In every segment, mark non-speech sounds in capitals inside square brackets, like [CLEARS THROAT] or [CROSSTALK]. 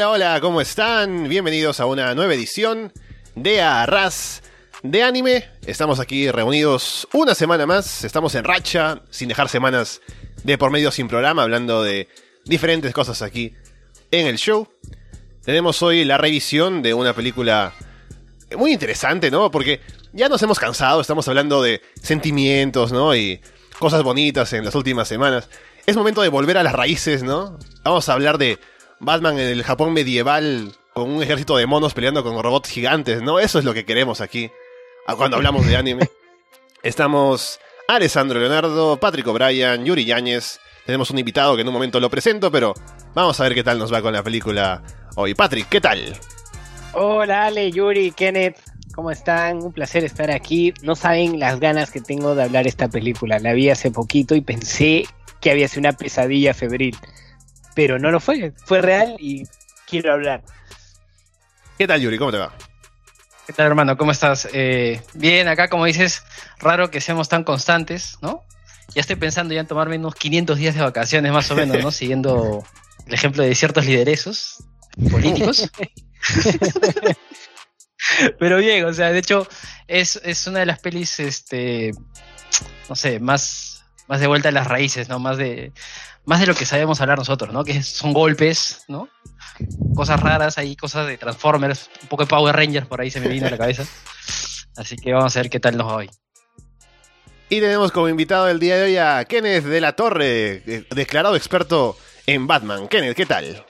Hola, hola, ¿cómo están? Bienvenidos a una nueva edición de Arras de Anime. Estamos aquí reunidos una semana más. Estamos en racha, sin dejar semanas de por medio sin programa, hablando de diferentes cosas aquí en el show. Tenemos hoy la revisión de una película muy interesante, ¿no? Porque ya nos hemos cansado, estamos hablando de sentimientos, ¿no? Y cosas bonitas en las últimas semanas. Es momento de volver a las raíces, ¿no? Vamos a hablar de Batman en el Japón medieval con un ejército de monos peleando con robots gigantes, ¿no? Eso es lo que queremos aquí cuando hablamos de anime. [LAUGHS] Estamos Alessandro Leonardo, Patrick O'Brien, Yuri Yáñez. Tenemos un invitado que en un momento lo presento, pero vamos a ver qué tal nos va con la película hoy. Patrick, ¿qué tal? Hola Ale, Yuri, Kenneth, ¿cómo están? Un placer estar aquí. No saben las ganas que tengo de hablar esta película. La vi hace poquito y pensé que había sido una pesadilla febril pero no lo fue, fue real y quiero hablar. ¿Qué tal, Yuri? ¿Cómo te va? ¿Qué tal, hermano? ¿Cómo estás? Eh, bien, acá, como dices, raro que seamos tan constantes, ¿no? Ya estoy pensando ya en tomarme unos 500 días de vacaciones, más o menos, ¿no? [LAUGHS] Siguiendo el ejemplo de ciertos lideresos políticos. [LAUGHS] Pero bien, o sea, de hecho, es, es una de las pelis, este, no sé, más, más de vuelta a las raíces, ¿no? Más de, más de lo que sabemos hablar nosotros, ¿no? Que son golpes, ¿no? Cosas raras ahí, cosas de Transformers, un poco de Power Rangers por ahí se me vino a la cabeza. Así que vamos a ver qué tal nos va hoy. Y tenemos como invitado el día de hoy a Kenneth de la Torre, eh, declarado experto en Batman. Kenneth, ¿qué tal?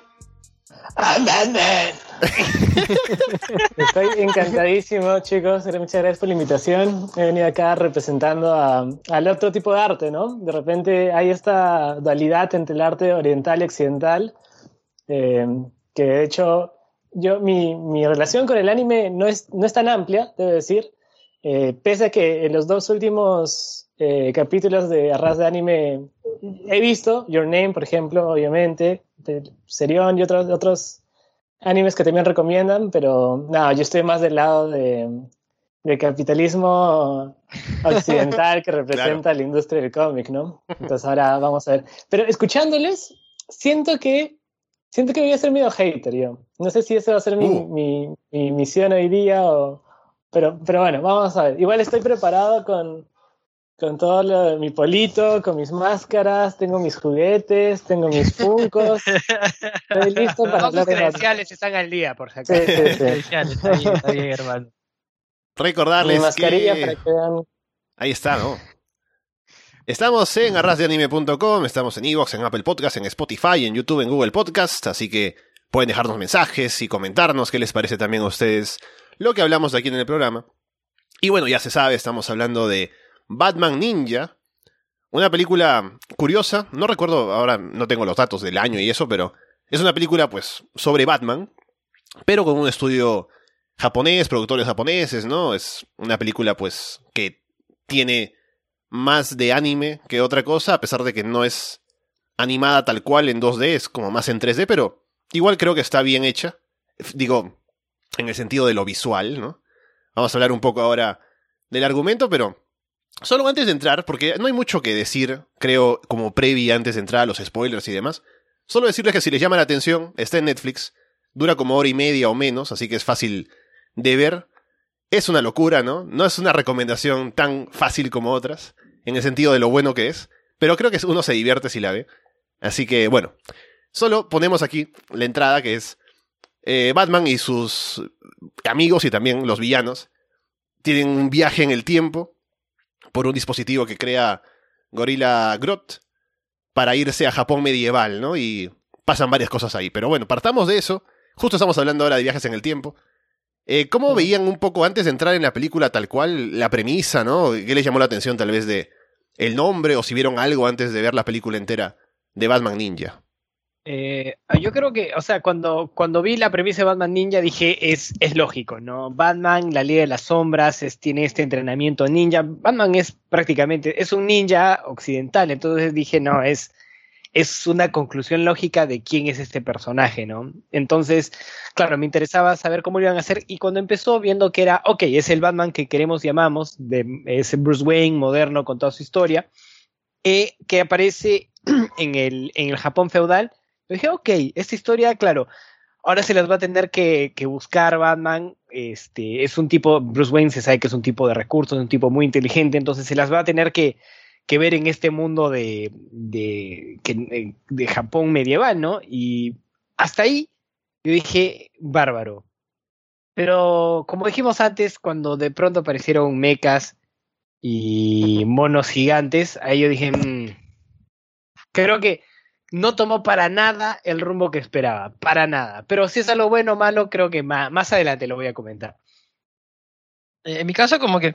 Estoy encantadísimo, chicos. Muchas gracias por la invitación. He venido acá representando al otro tipo de arte, ¿no? De repente hay esta dualidad entre el arte oriental y occidental, eh, que de hecho yo, mi, mi, relación con el anime no es, no es tan amplia, debo decir, eh, pese a que en los dos últimos eh, capítulos de Arras de Anime he visto Your Name, por ejemplo, obviamente, de Serión y otros, otros animes que también recomiendan, pero no, yo estoy más del lado de, del capitalismo [LAUGHS] occidental que representa la industria del cómic, ¿no? Entonces ahora vamos a ver. Pero escuchándoles, siento que siento que voy a ser medio hater yo. No sé si esa va a ser mi, uh. mi, mi, misión hoy día o... Pero, pero bueno, vamos a ver. Igual estoy preparado con, con todo lo, mi polito, con mis máscaras, tengo mis juguetes, tengo mis funcos. [LAUGHS] Estoy listo para Todos los credenciales están al día, por si acaso. Sí, sí, sí. Está bien, está bien, hermano. Recordarles mi mascarilla que... para que vean... Ahí está, ¿no? Estamos en arrasdeanime.com, estamos en Evox, en Apple Podcast, en Spotify, en YouTube, en Google Podcast, así que pueden dejarnos mensajes y comentarnos qué les parece también a ustedes lo que hablamos aquí en el programa. Y bueno, ya se sabe, estamos hablando de Batman Ninja. Una película curiosa, no recuerdo, ahora no tengo los datos del año y eso, pero es una película pues sobre Batman, pero con un estudio japonés, productores japoneses, ¿no? Es una película pues que tiene más de anime que otra cosa, a pesar de que no es animada tal cual en 2D, es como más en 3D, pero igual creo que está bien hecha. Digo, en el sentido de lo visual, ¿no? Vamos a hablar un poco ahora del argumento, pero Solo antes de entrar, porque no hay mucho que decir, creo, como previa antes de entrar a los spoilers y demás. Solo decirles que si les llama la atención, está en Netflix, dura como hora y media o menos, así que es fácil de ver. Es una locura, ¿no? No es una recomendación tan fácil como otras, en el sentido de lo bueno que es, pero creo que uno se divierte si la ve. Así que, bueno, solo ponemos aquí la entrada que es eh, Batman y sus amigos y también los villanos tienen un viaje en el tiempo por un dispositivo que crea Gorilla Grot para irse a Japón medieval, ¿no? Y pasan varias cosas ahí. Pero bueno, partamos de eso. Justo estamos hablando ahora de viajes en el tiempo. Eh, ¿Cómo veían un poco antes de entrar en la película tal cual la premisa, ¿no? ¿Qué les llamó la atención tal vez de el nombre o si vieron algo antes de ver la película entera de Batman Ninja? Eh, yo creo que, o sea, cuando, cuando vi la premisa de Batman Ninja dije, es, es lógico, ¿no? Batman, la Liga de las Sombras, tiene este entrenamiento ninja. Batman es prácticamente, es un ninja occidental, entonces dije, no, es, es una conclusión lógica de quién es este personaje, ¿no? Entonces, claro, me interesaba saber cómo lo iban a hacer y cuando empezó viendo que era, ok, es el Batman que queremos, llamamos, de ese Bruce Wayne moderno con toda su historia, eh, que aparece [CLEARS THROAT] en el, en el Japón feudal, dije, ok, esta historia, claro, ahora se las va a tener que, buscar Batman. Este, es un tipo, Bruce Wayne se sabe que es un tipo de recursos, un tipo muy inteligente, entonces se las va a tener que, ver en este mundo de, de, de Japón medieval, ¿no? Y hasta ahí yo dije, bárbaro. Pero como dijimos antes, cuando de pronto aparecieron mechas y monos gigantes, ahí yo dije, mm, creo que no tomó para nada el rumbo que esperaba, para nada. Pero si es algo bueno o malo, creo que más, más adelante lo voy a comentar. En mi caso, como que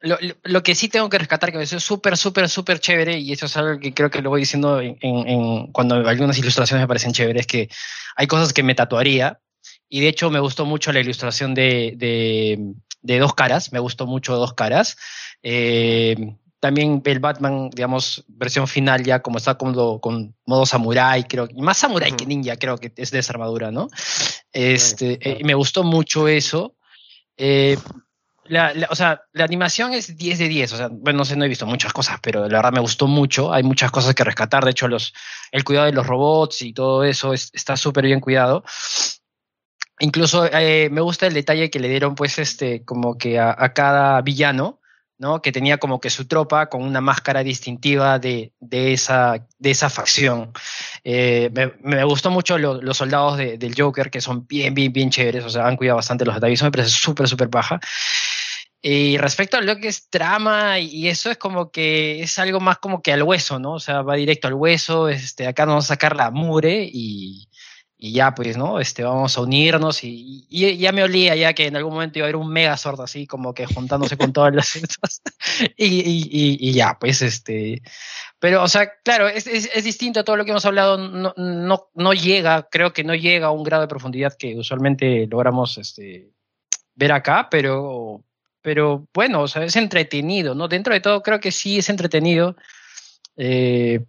lo, lo, que sí tengo que rescatar, que me parece súper, súper, súper chévere, y eso es algo que creo que lo voy diciendo en, en, cuando algunas ilustraciones me parecen chéveres, es que hay cosas que me tatuaría, y de hecho me gustó mucho la ilustración de, de, de Dos Caras, me gustó mucho Dos Caras. Eh, también el Batman, digamos, versión final ya como está con, con modo samurai, creo, y más samurai que ninja, creo que es de esa armadura, ¿no? Este, eh, me gustó mucho eso. Eh, la, o sea, la animación es 10 de 10. O sea, bueno, no sé, no he visto muchas cosas, pero la verdad me gustó mucho. Hay muchas cosas que rescatar. De hecho, los, el cuidado de los robots y todo eso está súper bien cuidado. Incluso eh, me gusta el detalle que le dieron, pues, este, como que a, cada villano, ¿no? Que tenía como que su tropa con una máscara distintiva de, de, esa, de esa facción. Eh, me, me, gustó mucho los soldados del Joker, que son bien, bien, bien chéveres, o sea, han cuidado bastante los detalles, me parece súper, súper baja. Y respecto a lo que es trama, y eso es como que es algo más como que al hueso, ¿no? O sea, va directo al hueso, este, acá nos vamos a sacar la mure y, y ya pues, ¿no? Este, vamos a unirnos y, y, ya me olía ya que en algún momento iba a haber un mega sordo así, como que juntándose con todas las [LAUGHS] y, y, ya, pues, este, pero, o sea, claro, es, es, es, distinto a todo lo que hemos hablado, no, no, no llega, creo que no llega a un grado de profundidad que usualmente logramos, este, ver acá, pero, pero bueno, o sea, es entretenido, ¿no? Dentro de todo creo que sí es entretenido, eh,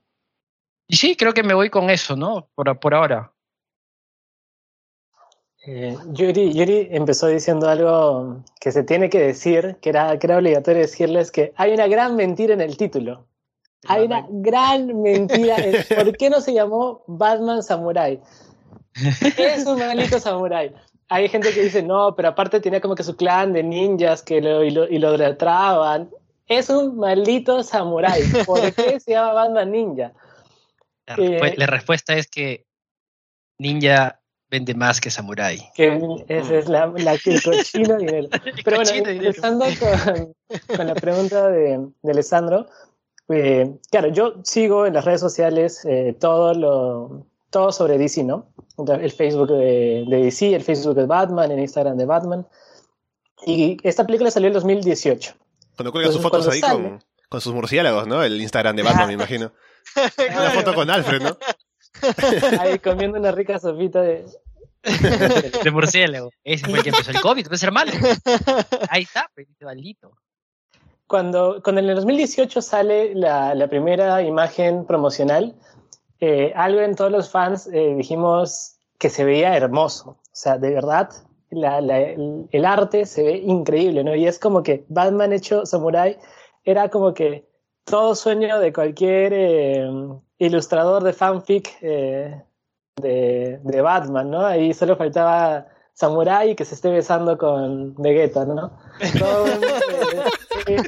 y sí, creo que me voy con eso, ¿no? Por, por ahora. Eh, Yuri, empezó diciendo algo que se tiene que decir, que era, que era obligatorio decirles que hay una gran mentira en el título. Hay una gran mentira. [LAUGHS] ¿Por qué no se llamó Batman Samurai? Es un maldito samurai. Hay gente que dice, no, pero aparte tenía como que su clan de ninjas que lo, y, lo, y lo Es un maldito samurai. ¿Por qué se llama Batman Ninja? La, eh, la respuesta es que Ninja vende más que Samurai. Que esa es la, la el cochino dinero. [LAUGHS] Pero bueno, empezando con, con, la pregunta de, de Alessandro, eh, claro, yo sigo en las redes sociales eh, todo lo todo sobre DC, ¿no? El Facebook de, de, DC, el Facebook de Batman, el Instagram de Batman. Y esta película salió en 2018. Cuando cuelgan sus fotos ahí con, con, sus murciélagos, ¿no? El Instagram de Batman, me imagino. [LAUGHS] Una foto con Alfred, ¿no? [LAUGHS] Ahí comiendo una rica sopita de. [LAUGHS] de murciélago. Ese fue el que empezó el COVID, puede ser malo. Ahí está, pues, maldito. Cuando, cuando en el 2018 sale la, la primera imagen promocional, eh, algo en todos los fans eh, dijimos que se veía hermoso. O sea, de verdad, la, la, el, el, arte se ve increíble, ¿no? Y es como que Batman hecho samurai era como que todo sueño de cualquier eh, ilustrador de fanfic eh, de, de, Batman, ¿no? Ahí solo faltaba Samurai que se esté besando con Vegeta, ¿no? Todo, eh,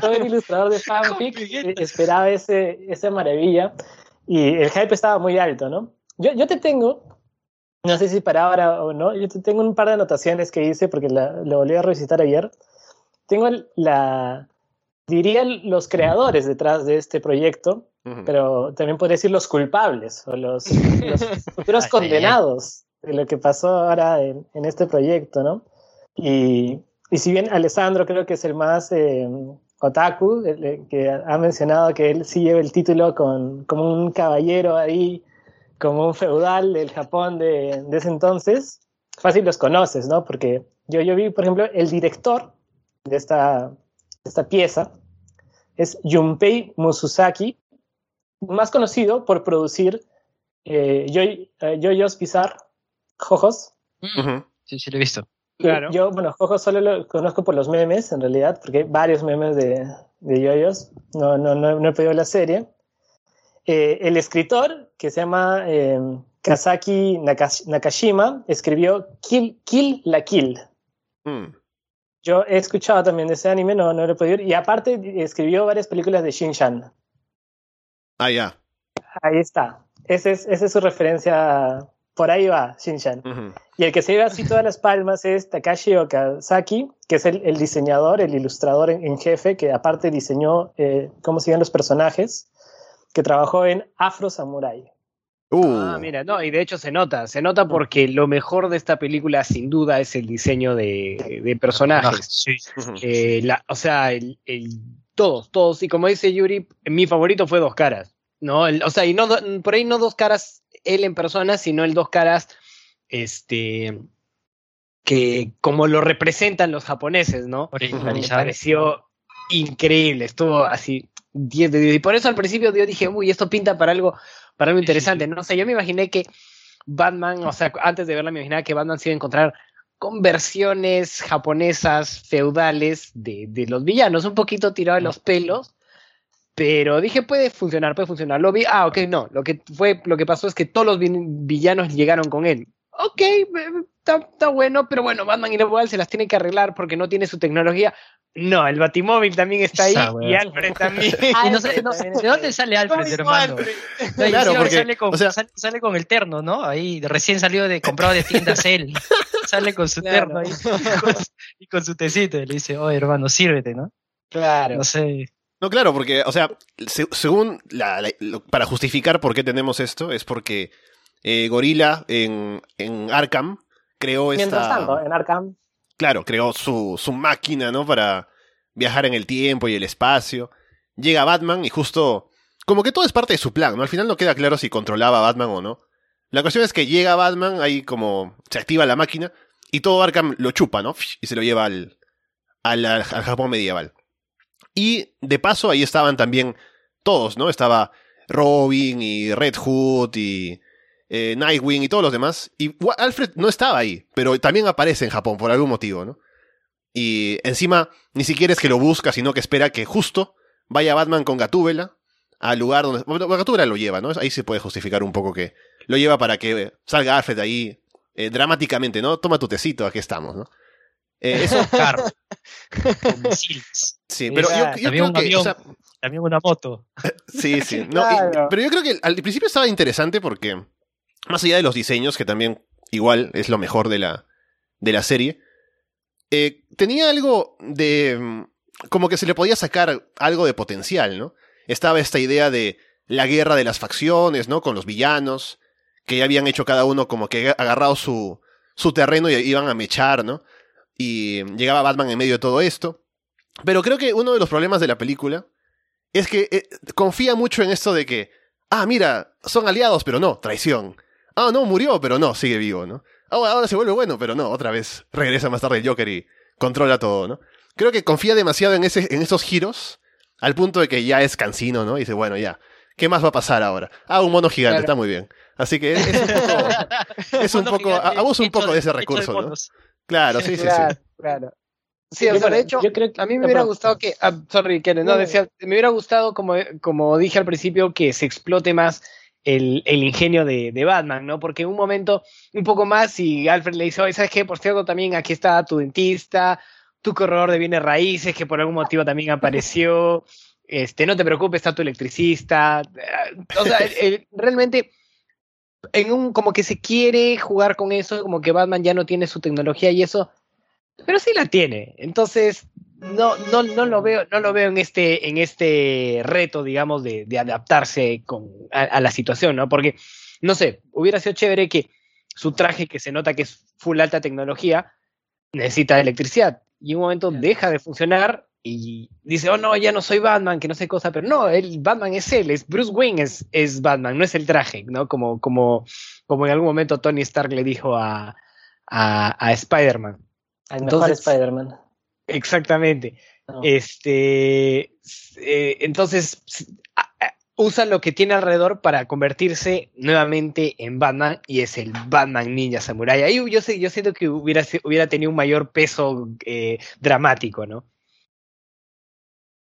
todo el ilustrador de fanfic esperaba ese, esa maravilla y el hype estaba muy alto, ¿no? Yo, yo te tengo, no sé si para ahora o no, yo te tengo un par de anotaciones que hice porque la, lo volví a revisitar ayer. Tengo la, dirían los creadores detrás de este proyecto, pero también podría decir los culpables o los, [LAUGHS] futuros condenados de lo que pasó ahora en, este proyecto, ¿no? Y, y, si bien Alessandro creo que es el más eh, otaku, que ha mencionado que él sí lleva el título con, como un caballero ahí, como un feudal del Japón de, de ese entonces, fácil los conoces, ¿no? Porque yo, yo vi, por ejemplo, el director de esta, esta pieza es Junpei Mususaki, más conocido por producir eh, Jojo's Bizarre Jojos. Sí, sí, lo he visto. Claro. Yo, bueno, Jojos solo lo conozco por los memes, en realidad, porque hay varios memes de, de Yoyos. No, no, no, no he pedido la serie. Eh, el escritor, que se llama eh, Kazaki Nakashima escribió Kill, Kill la Kill. Mm. Yo he escuchado también de ese anime, no, no lo he podido Y aparte escribió varias películas de Shin-Chan. Ah, ya. Ahí está. Esa es, esa es su referencia. Por ahí va, Shin-Chan. Y el que se lleva así todas las palmas es Takashi Okazaki, que es el, diseñador, el ilustrador en, jefe, que aparte diseñó eh, cómo siguen los personajes, que trabajó en Afro Samurai. Uh. Ah, mira, no, y de hecho se nota, se nota porque lo mejor de esta película sin duda es el diseño de, personajes. Eh, o sea, el, todos, todos, y como dice Yuri, mi favorito fue Dos Caras, ¿no? o sea, y no, por ahí no Dos Caras él en persona, sino el Dos Caras, este, que como lo representan los japoneses, ¿no? Me pareció increíble, estuvo así 10 de 10. Y por eso al principio yo dije, uy, esto pinta para algo para algo interesante. No sé, yo me imaginé que Batman, o sea, antes de verla me imaginaba que Batman se iba a encontrar con versiones japonesas feudales de, de los villanos, un poquito tirado de los pelos, pero dije puede funcionar, puede funcionar. Lo vi, ah, ok, no, lo que fue, lo que pasó es que todos los villanos llegaron con él. Ok, está, bueno, pero bueno, Batman igual se las tiene que arreglar porque no tiene su tecnología. No, el Batimóvil también está ahí y Alfred también. [LAUGHS] no sé, ¿De dónde sale Alfred, hermano? claro, porque, sale, con, sale, con el terno, ¿no? Ahí recién salió de comprado de tiendas él. [LAUGHS] sale con su terno ahí, y, con, su tecito y le dice, oye hermano, sírvete, ¿no? Claro. No sé. No, claro, porque, o sea, según para justificar por qué tenemos esto, es porque eh, Gorila en, en Arkham creó Mientras tanto, en Arkham. Claro, creó su, su máquina, ¿no? Para viajar en el tiempo y el espacio. Llega Batman y justo... Como que todo es parte de su plan, ¿no? Al final no queda claro si controlaba a Batman o no. La cuestión es que llega Batman, ahí como se activa la máquina y todo Arkham lo chupa, ¿no? Y se lo lleva al, al, al Japón medieval. Y de paso ahí estaban también todos, ¿no? Estaba Robin y Red Hood y eh, Nightwing y todos los demás. Y Alfred no estaba ahí, pero también aparece en Japón por algún motivo, ¿no? Y encima ni siquiera es que lo busca, sino que espera que justo vaya Batman con Gatúbela al lugar donde... Bueno, Gatúbela lo lleva, ¿no? Ahí se puede justificar un poco que lo lleva para que salga Alfred de ahí eh, dramáticamente, ¿no? Toma tu tecito, aquí estamos, ¿no? Eh, eso [LAUGHS] claro. sí, pero yo, creo que... también una moto. [LAUGHS] sí, sí. No, pero yo creo que al principio estaba interesante porque más allá de los diseños, que también igual es lo mejor de la, de la serie, eh, tenía algo de... Mm, como que se le podía sacar algo de potencial, ¿no? Estaba esta idea de la guerra de las facciones, ¿no? Con los villanos, que ya habían hecho cada uno como que agarrado su, su terreno y iban a mechar, ¿no? Y llegaba Batman en medio de todo esto. Pero creo que uno de los problemas de la película es que eh, confía mucho en esto de que, ah, mira, son aliados, pero no, traición ah, no, murió, pero no, sigue vivo, ¿no? Ahora, ahora se vuelve bueno, pero no, otra vez regresa más tarde el Joker y controla todo, ¿no? Creo que confía demasiado en, ese, en esos giros, al punto de que ya es cansino, ¿no? Y dice, bueno, ya, ¿qué más va a pasar ahora? Ah, un mono gigante, está muy bien. Así que es, un poco, es un poco [LAUGHS] abuso un poco de ese recurso, ¿no? Claro, sí, sí, sí. Claro. Sí, o sea, de hecho, yo creo que, a mí me hubiera gustado que, ah, sorry, Kenneth, no, decía, me hubiera gustado, como, como dije al principio, que se explote más el, ingenio de, Batman, ¿no? Porque en un momento, un poco más, y Alfred le dice, oye, ¿sabes qué? Por cierto, también aquí está tu dentista, tu corredor de bienes raíces, que por algún motivo también apareció, [LAUGHS] este, no te preocupes, está tu electricista. O sea, [LAUGHS] realmente, en un, como que se quiere jugar con eso, como que Batman ya no tiene su tecnología y eso, pero sí la tiene. Entonces, no, no, no lo veo, no lo veo en este, en este reto, digamos, de, de adaptarse con, a, la situación, ¿no? Porque, no sé, hubiera sido chévere que su traje, que se nota que es full alta tecnología, necesita electricidad. Y en un momento deja de funcionar y dice, oh no, ya no soy Batman, que no sé cosa, pero no, el Batman es él, es Bruce Wayne es, es Batman, no es el traje, ¿no? Como, como, como en algún momento Tony Stark le dijo a, a, a Spider-Man. Al mejor Spider-Man. Exactamente. Este, eh, entonces, usa lo que tiene alrededor para convertirse nuevamente en Batman y es el Batman Ninja Samurai. Ahí yo, sé, yo siento que hubiera, hubiera tenido un mayor peso eh, dramático, ¿no?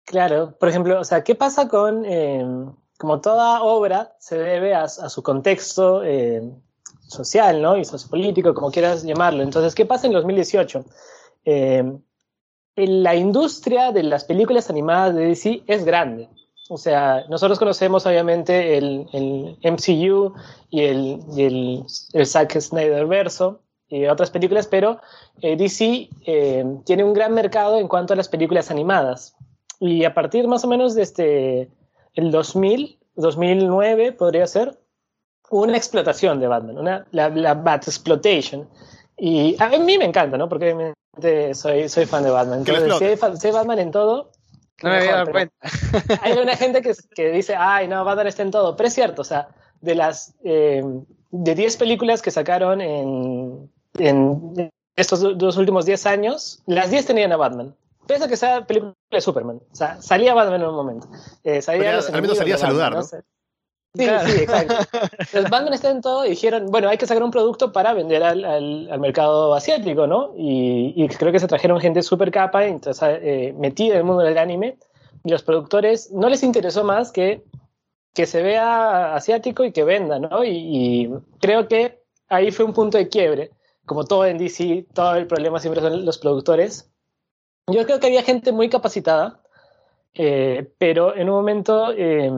Claro, por ejemplo, o sea, ¿qué pasa con, em, como toda obra se debe a, su contexto social, ¿no? Y sociopolítico, como quieras llamarlo. Entonces, ¿qué pasa en 2018? Eh, la industria de las películas animadas de DC es grande. O sea, nosotros conocemos obviamente el, el MCU y el, y el, el Zack Snyder verso y otras películas, pero eh, DC eh, tiene un gran mercado en cuanto a las películas animadas. Y a partir más o menos de este, el 2000, 2009 podría ser, una explotación de Batman, una, la, la Bat Exploitation. Y a mí me encanta, ¿no? Porque obviamente soy, soy fan de Batman. Entonces, si hay, Batman en todo, no me había dado cuenta. Hay una [LAUGHS] gente que, que, dice, ay, no, Batman está en todo. Pero es cierto, o sea, de las eh, de 10 películas que sacaron en, en estos dos últimos 10 años, las 10 tenían a Batman. Pese a que sea película de Superman. O sea, salía Batman en un momento. Eh, salía al menos salía a saludar, ¿no? Sí, sí, exacto. Batman está en todo y dijeron, bueno, hay que sacar un producto para vender al, al, mercado asiático, ¿no? Y, y, creo que se trajeron gente súper capa, entonces, eh, metida en el mundo del anime, y los productores no les interesó más que que se vea asiático y que venda, ¿no? Y, y creo que ahí fue un punto de quiebre. Como todo en DC, todo el problema siempre son los productores. Yo creo que había gente muy capacitada, eh, pero en un momento eh,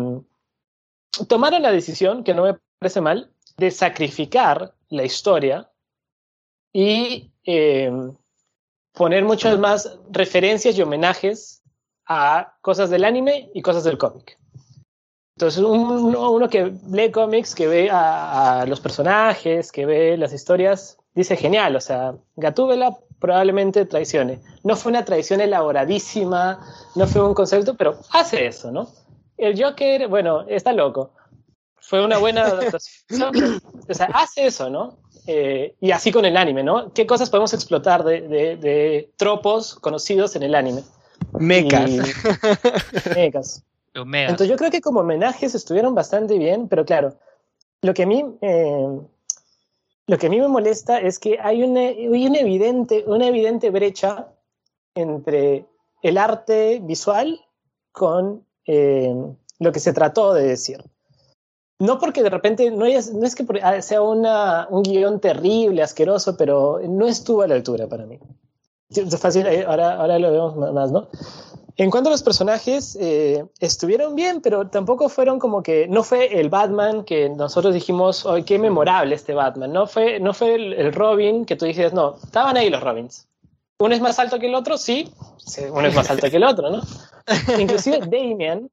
tomaron la decisión, que no me parece mal, de sacrificar la historia y eh, poner muchas más referencias y homenajes a cosas del anime y cosas del cómic. Entonces, uno, uno, que lee cómics, que ve a, los personajes, que ve las historias, dice genial, o sea, Gatúbela probablemente traicione. No fue una traición elaboradísima, no fue un concepto, pero hace eso, ¿no? El Joker, bueno, está loco. Fue una buena adaptación. o sea, hace eso, ¿no? Eh, y así con el anime, ¿no? ¿Qué cosas podemos explotar de, de, de tropos conocidos en el anime? Mecas. [LAUGHS] mecas. Entonces yo creo que como homenajes estuvieron bastante bien, pero claro, lo que a mí, eh, lo que a mí me molesta es que hay una, hay una, evidente, una evidente brecha entre el arte visual con eh, lo que se trató de decir. No porque de repente, no es, no es que sea una, un guion terrible, asqueroso, pero no estuvo a la altura para mí. Fácil, eh, ahora, ahora lo vemos más, ¿no? En cuanto a los personajes, eh, estuvieron bien, pero tampoco fueron como que, no fue el Batman que nosotros dijimos, ¡ay, qué memorable este Batman! No fue, no fue el, Robin que tú dijiste, no, estaban ahí los Robins. Uno es más alto que el otro, sí, uno es más alto que el otro, ¿no? [LAUGHS] Inclusive Damien,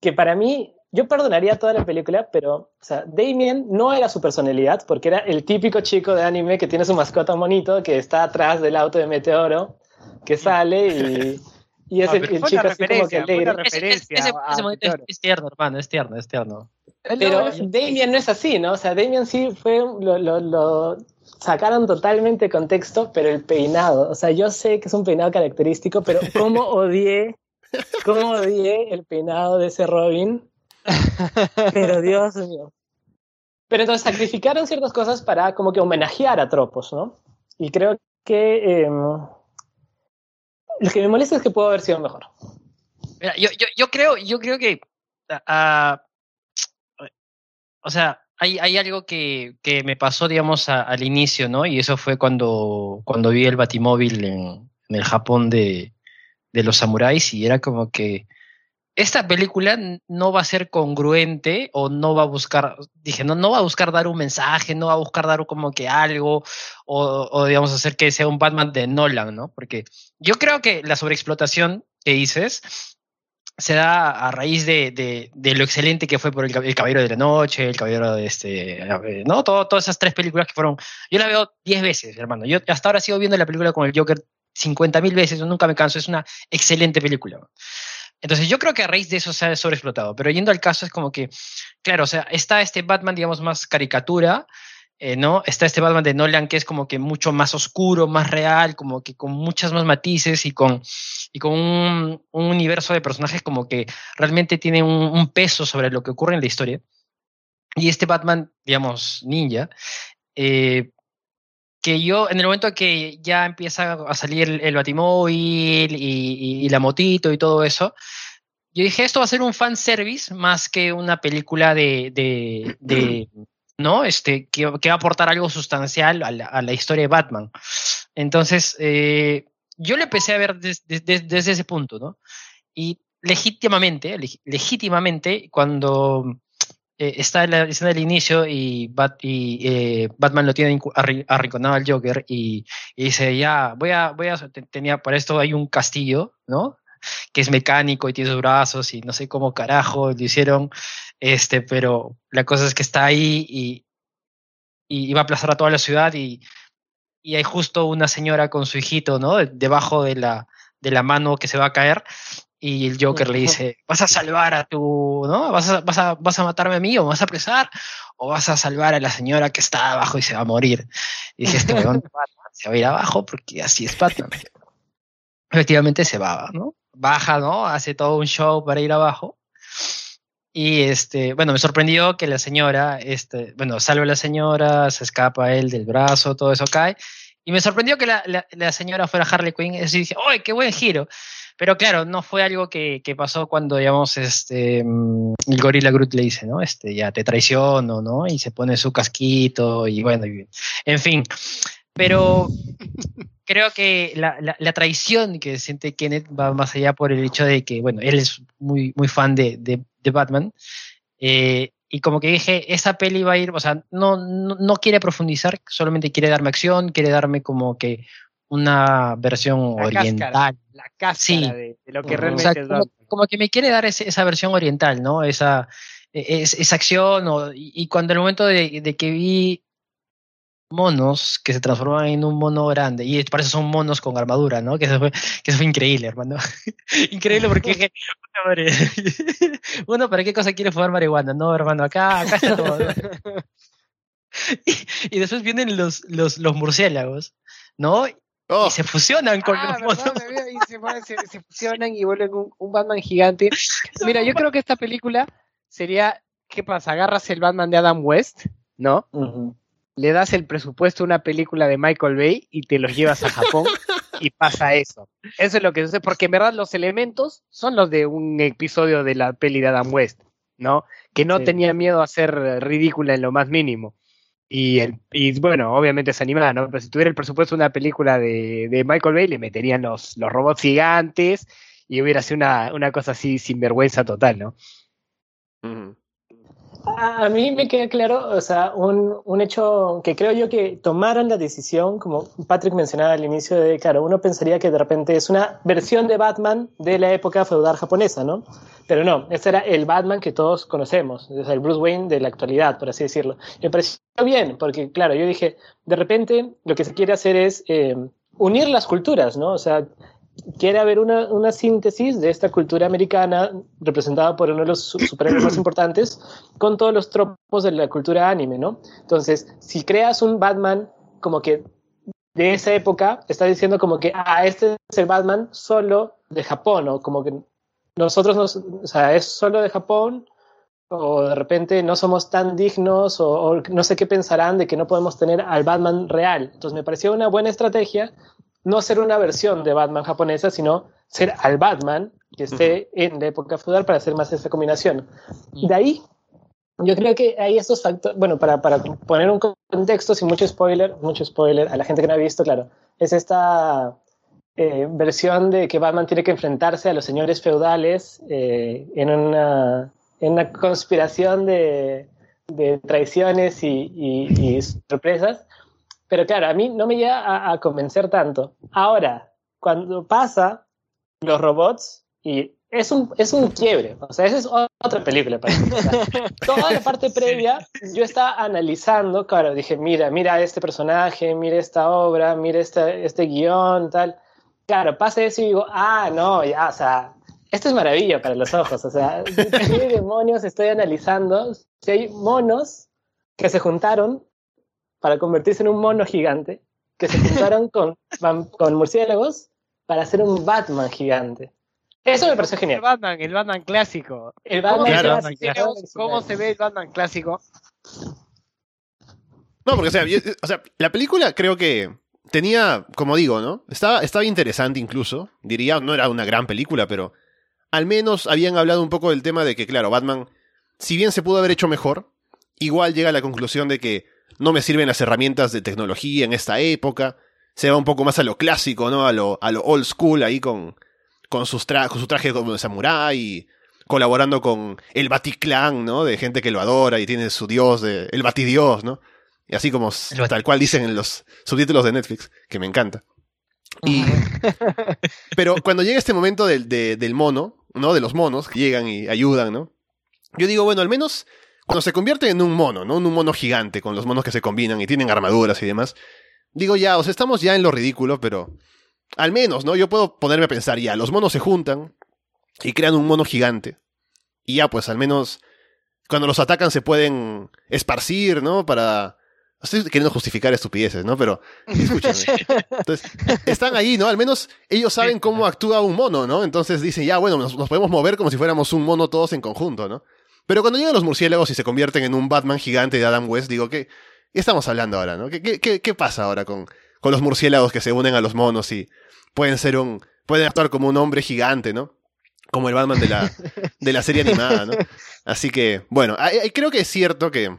que para mí, yo perdonaría toda la película, pero, o sea, Damien no era su personalidad, porque era el típico chico de anime que tiene su mascota monito, que está atrás del auto de Meteoro, que sale y... [LAUGHS] Y es el, chico así como que alegre. referencia es, es, es, tierno, hermano, es tierno, es tierno. Pero Damien no es así, ¿no? O sea, Damien sí fue, lo, lo, lo, sacaron totalmente contexto, pero el peinado, o sea, yo sé que es un peinado característico, pero cómo [LAUGHS] odié, cómo odié el peinado de ese Robin. Pero Dios mío. Pero entonces sacrificaron ciertas cosas para como que homenajear a tropos, ¿no? Y creo que... Eh, lo que me molesta es que pudo haber sido mejor. Mira, yo, yo, yo, creo, yo creo que. Uh, o sea, hay, algo que, que, me pasó, digamos, a, al inicio, ¿no? Y eso fue cuando, cuando vi el Batimóvil en, en el Japón de, de los samuráis y era como que esta película no va a ser congruente o no va a buscar, dije, no, no va a buscar dar un mensaje, no va a buscar dar como que algo o, o, digamos hacer que sea un Batman de Nolan, ¿no? Porque yo creo que la sobreexplotación que dices se da a raíz de, de, lo excelente que fue por el, el, Caballero de la Noche, el Caballero de este, ¿no? Todo, todas esas tres películas que fueron, yo la veo diez veces, hermano. Yo hasta ahora sigo viendo la película con el Joker cincuenta mil veces, yo nunca me canso, es una excelente película. Entonces yo creo que a raíz de eso se ha sobreexplotado, pero yendo al caso es como que, claro, o sea, está este Batman, digamos, más caricatura, eh, ¿no? Está este Batman de Nolan que es como que mucho más oscuro, más real, como que con muchas más matices y con, y con un, un universo de personajes como que realmente tiene un, peso sobre lo que ocurre en la historia. Y este Batman, digamos, ninja, eh, que yo en el momento que ya empieza a salir el, el y, la motito y todo eso, yo dije, esto va a ser un fan service más que una película de, de, [CLEARS THROAT] ¿no? Este, que, va a aportar algo sustancial a la, historia de Batman. Entonces, eh, yo le empecé a ver desde ese punto, ¿no? Y legítimamente, legítimamente, cuando eh, está en la escena del inicio y, y Batman lo tiene arrinconado al Joker y, dice, ya, voy a, voy a, tenía, para esto hay un castillo, ¿no? Que es mecánico y tiene sus brazos y no sé cómo carajo lo hicieron, este, pero la cosa es que está ahí y, y, va a aplazar a toda la ciudad y, y hay justo una señora con su hijito, ¿no? Debajo de la, de la mano que se va a caer y el Joker le dice, vas a salvar a tu, ¿no? ¿Vas a, vas a, vas a matarme a mí o me vas a apresar o vas a salvar a la señora que está abajo y se va a morir. Y dije, este [LAUGHS] se va a ir abajo porque así es Batman. Efectivamente se va, ¿no? Baja, ¿no? Hace todo un show para ir abajo. Y este, bueno, me sorprendió que la señora, este, bueno, salva a la señora, se escapa él del brazo, todo eso cae. Y me sorprendió que la, la, señora fuera Harley Quinn. Y dije, ¡ay, qué buen giro! Pero claro, no fue algo que, que, pasó cuando, digamos, este, mm, el gorila Groot le dice, ¿no? Este, ya te traiciono, ¿no? Y se pone su casquito y bueno, en fin. Pero [LAUGHS] creo que la, la, traición que siente Kenneth va más allá por el hecho de que, bueno, él es muy, muy fan de, de, Batman. Eh, y como que dije, esa peli va a ir, o sea, no, no, quiere profundizar, solamente quiere darme acción, quiere darme como que una versión oriental. la cáscara de, lo que realmente es como, que me quiere dar esa versión oriental, ¿no? Esa, e, esa acción, o, y, cuando el momento de, de que vi monos que se transforman en un mono grande y por eso son monos con armadura, ¿no? Que eso fue, que eso fue increíble, hermano. [LAUGHS] increíble porque bueno, [LAUGHS] ¿para qué cosa quiere fumar marihuana? No, hermano, acá, acá está todo. [LAUGHS] y, después vienen los, los, los murciélagos, ¿no? Y oh. se fusionan con ah, los monos. Y se, fusionan y vuelven un, Batman gigante. Mira, yo creo que esta película sería, ¿qué pasa? Agarras el Batman de Adam West, ¿no? Le das el presupuesto a una película de Michael Bay y te los llevas a Japón [LAUGHS] y pasa eso. Eso es lo que sucede, porque en verdad los elementos son los de un episodio de la peli de Adam West, ¿no? Que no tenía miedo a ser ridícula en lo más mínimo. Y, el, y bueno, obviamente es animada, ¿no? Pero si tuviera el presupuesto de una película de, de Michael Bay, le meterían los, los robots gigantes y hubiera sido una, una cosa así sin vergüenza total, ¿no? A mí me queda claro, o sea, un, un, hecho que creo yo que tomaron la decisión, como Patrick mencionaba al inicio, de, claro, uno pensaría que de repente es una versión de Batman de la época feudal japonesa, ¿no? Pero no, este era el Batman que todos conocemos, es el Bruce Wayne de la actualidad, por así decirlo. Me pareció bien, porque claro, yo dije, de repente lo que se quiere hacer es eh, unir las culturas, ¿no? O sea, quiere haber una, una, síntesis de esta cultura americana representada por uno de los superhéroes más importantes con todos los tropos de la cultura anime, ¿no? Entonces, si creas un Batman como que de esa época, está diciendo como que, ah, este es el Batman solo de Japón, o como que nosotros, nos, o sea, es solo de Japón, o de repente no somos tan dignos, o, o no sé qué pensarán de que no podemos tener al Batman real. Entonces, me pareció una buena estrategia no ser una versión de Batman japonesa, sino ser al Batman que esté en la época feudal para hacer más esa combinación. De ahí, yo creo que hay estos factores, bueno, para, para poner un contexto sin mucho spoiler, mucho spoiler a la gente que no ha visto, claro, es esta eh, versión de que Batman tiene que enfrentarse a los señores feudales eh, en, una, en una conspiración de, de traiciones y, y, y sorpresas pero claro, a mí no me llega a, convencer tanto. Ahora, cuando pasa los robots, y es un, es un quiebre, o sea, esa es otra película para mí. toda la parte [LAUGHS] previa, yo estaba analizando, claro, dije, mira, mira este personaje, mira esta obra, mira este, este guion, tal. Claro, pasa eso y digo, ah, no, ya, o sea, esto es maravilla para los ojos, o sea, [LAUGHS] ¿qué demonios estoy analizando? Si hay monos que se juntaron para convertirse en un mono gigante que se juntaron [LAUGHS] con, con murciélagos para hacer un Batman gigante. Eso me pareció genial. El Batman, el Batman clásico. El Batman clásico. ¿Cómo se ve el Batman clásico? No, porque o sea, la película creo que tenía, como digo, ¿no? Estaba, estaba interesante incluso. Diría, no era una gran película, pero al menos habían hablado un poco del tema de que, claro, Batman, si bien se pudo haber hecho mejor, igual llega a la conclusión de que no me sirven las herramientas de tecnología en esta época, se va un poco más a lo clásico, ¿no? A lo, a lo old school ahí con, con, sus con su traje como de samurái y colaborando con el Baticlan, ¿no? De gente que lo adora y tiene su dios, de, el Batidios, ¿no? Y así como tal cual dicen en los subtítulos de Netflix, que me encanta. Y, [LAUGHS] pero cuando llega este momento del, del mono, ¿no? De los monos que llegan y ayudan, ¿no? Yo digo, bueno, al menos cuando se convierte en un mono, ¿no? En un mono gigante, con los monos que se combinan y tienen armaduras y demás. Digo, ya, o sea, estamos ya en lo ridículo, pero al menos, ¿no? Yo puedo ponerme a pensar, ya, los monos se juntan y crean un mono gigante. Y ya, pues al menos cuando los atacan se pueden esparcir, ¿no? Para... Estoy queriendo justificar estupideces, ¿no? Pero escúchame. [LAUGHS] Entonces, están ahí, ¿no? Al menos ellos saben cómo actúa un mono, ¿no? Entonces dicen, ya, bueno, nos podemos mover como si fuéramos un mono todos en conjunto, ¿no? Pero cuando llegan los murciélagos y se convierten en un Batman gigante de Adam West, digo, ¿qué, qué estamos hablando ahora, no? ¿Qué, qué, qué pasa ahora con, con los murciélagos que se unen a los monos y pueden ser un. pueden actuar como un hombre gigante, ¿no? Como el Batman de la, [LAUGHS] de la serie animada, ¿no? Así que, bueno, creo que es cierto que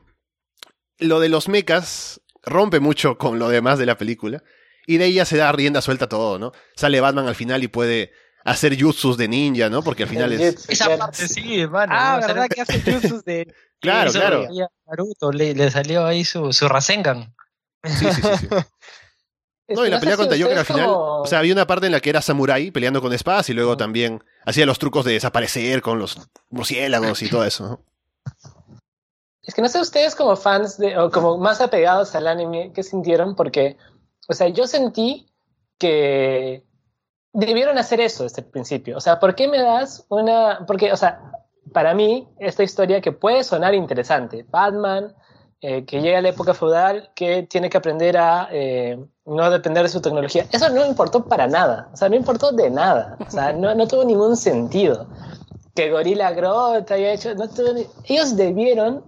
lo de los mechas rompe mucho con lo demás de la película. Y de ella se da rienda suelta todo, ¿no? Sale Batman al final y puede hacer jutsus de ninja, ¿no? Porque al final es... Esa parte sí, hermano. Ah, ¿verdad que hace jutsus de... [LAUGHS] claro, claro. Naruto, le, salió ahí su, su Rasengan. Sí, sí, sí. [LAUGHS] no, y la pelea contra Joker al final, o sea, había una parte en la que era samurai peleando con espadas y luego también hacía los trucos de desaparecer con los murciélagos y todo eso, ¿no? Es que no sé ustedes como fans de, o como más apegados al anime, ¿qué sintieron? Porque, o sea, yo sentí que debieron hacer eso desde el principio. O sea, ¿por qué me das una...? Porque, o sea, para mí, esta historia que puede sonar interesante, Batman, eh, que llega a la época feudal, que tiene que aprender a eh, no depender de su tecnología, eso no importó para nada. O sea, no importó de nada. O sea, no, tuvo ningún sentido. Que Gorilla Grot haya hecho... Ellos debieron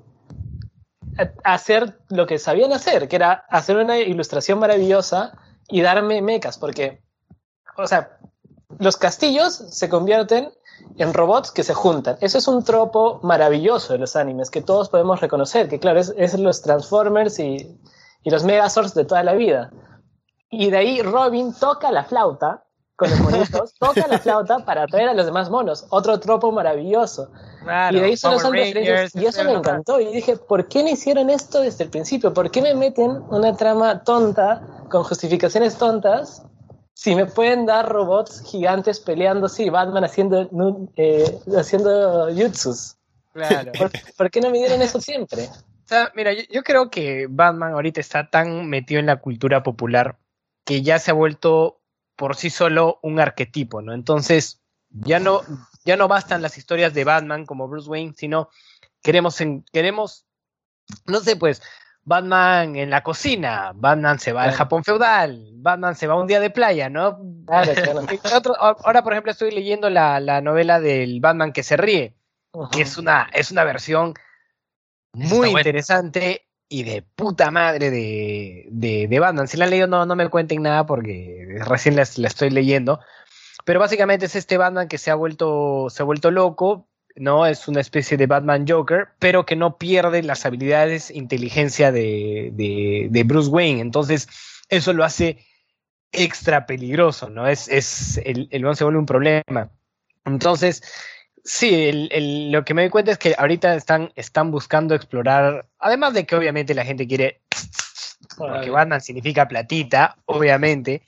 hacer lo que sabían hacer, que era hacer una ilustración maravillosa y darme mecas, porque o sea, los castillos se convierten en robots que se juntan. Eso es un tropo maravilloso de los animes que todos podemos reconocer, que claro, es, los Transformers y, y, los Megazords de toda la vida. Y de ahí Robin toca la flauta con los monitos, [LAUGHS] toca la flauta para atraer a los demás monos. Otro tropo maravilloso. y de ahí son los hombres Y eso me encantó. Y dije, ¿por qué no hicieron esto desde el principio? ¿Por qué me meten una trama tonta con justificaciones tontas si me pueden dar robots gigantes peleando, sí, Batman haciendo, eh, haciendo jutsus. Claro. ¿Por, qué no me dieron eso siempre? O sea, mira, yo, creo que Batman ahorita está tan metido en la cultura popular que ya se ha vuelto por sí solo un arquetipo, ¿no? Entonces, ya no, ya no bastan las historias de Batman como Bruce Wayne, sino queremos, queremos, no sé, pues, Batman en la cocina, Batman se va al Japón feudal, Batman se va un día de playa, ¿no? [LAUGHS] ahora, por ejemplo, estoy leyendo la, novela del Batman que se ríe, que es una, es una versión muy interesante y de puta madre de, de, Batman. Si la han leído, no, no me cuenten nada porque recién la, la estoy leyendo. Pero básicamente es este Batman que se ha vuelto, se ha vuelto loco, ¿no? Es una especie de Batman Joker, pero que no pierde las habilidades, inteligencia de, de, Bruce Wayne. Entonces, eso lo hace extra peligroso, ¿no? Es, es el, el se vuelve un problema. Entonces, sí, el, lo que me doy cuenta es que ahorita están, están buscando explorar, además de que obviamente la gente quiere, porque Batman significa platita, obviamente,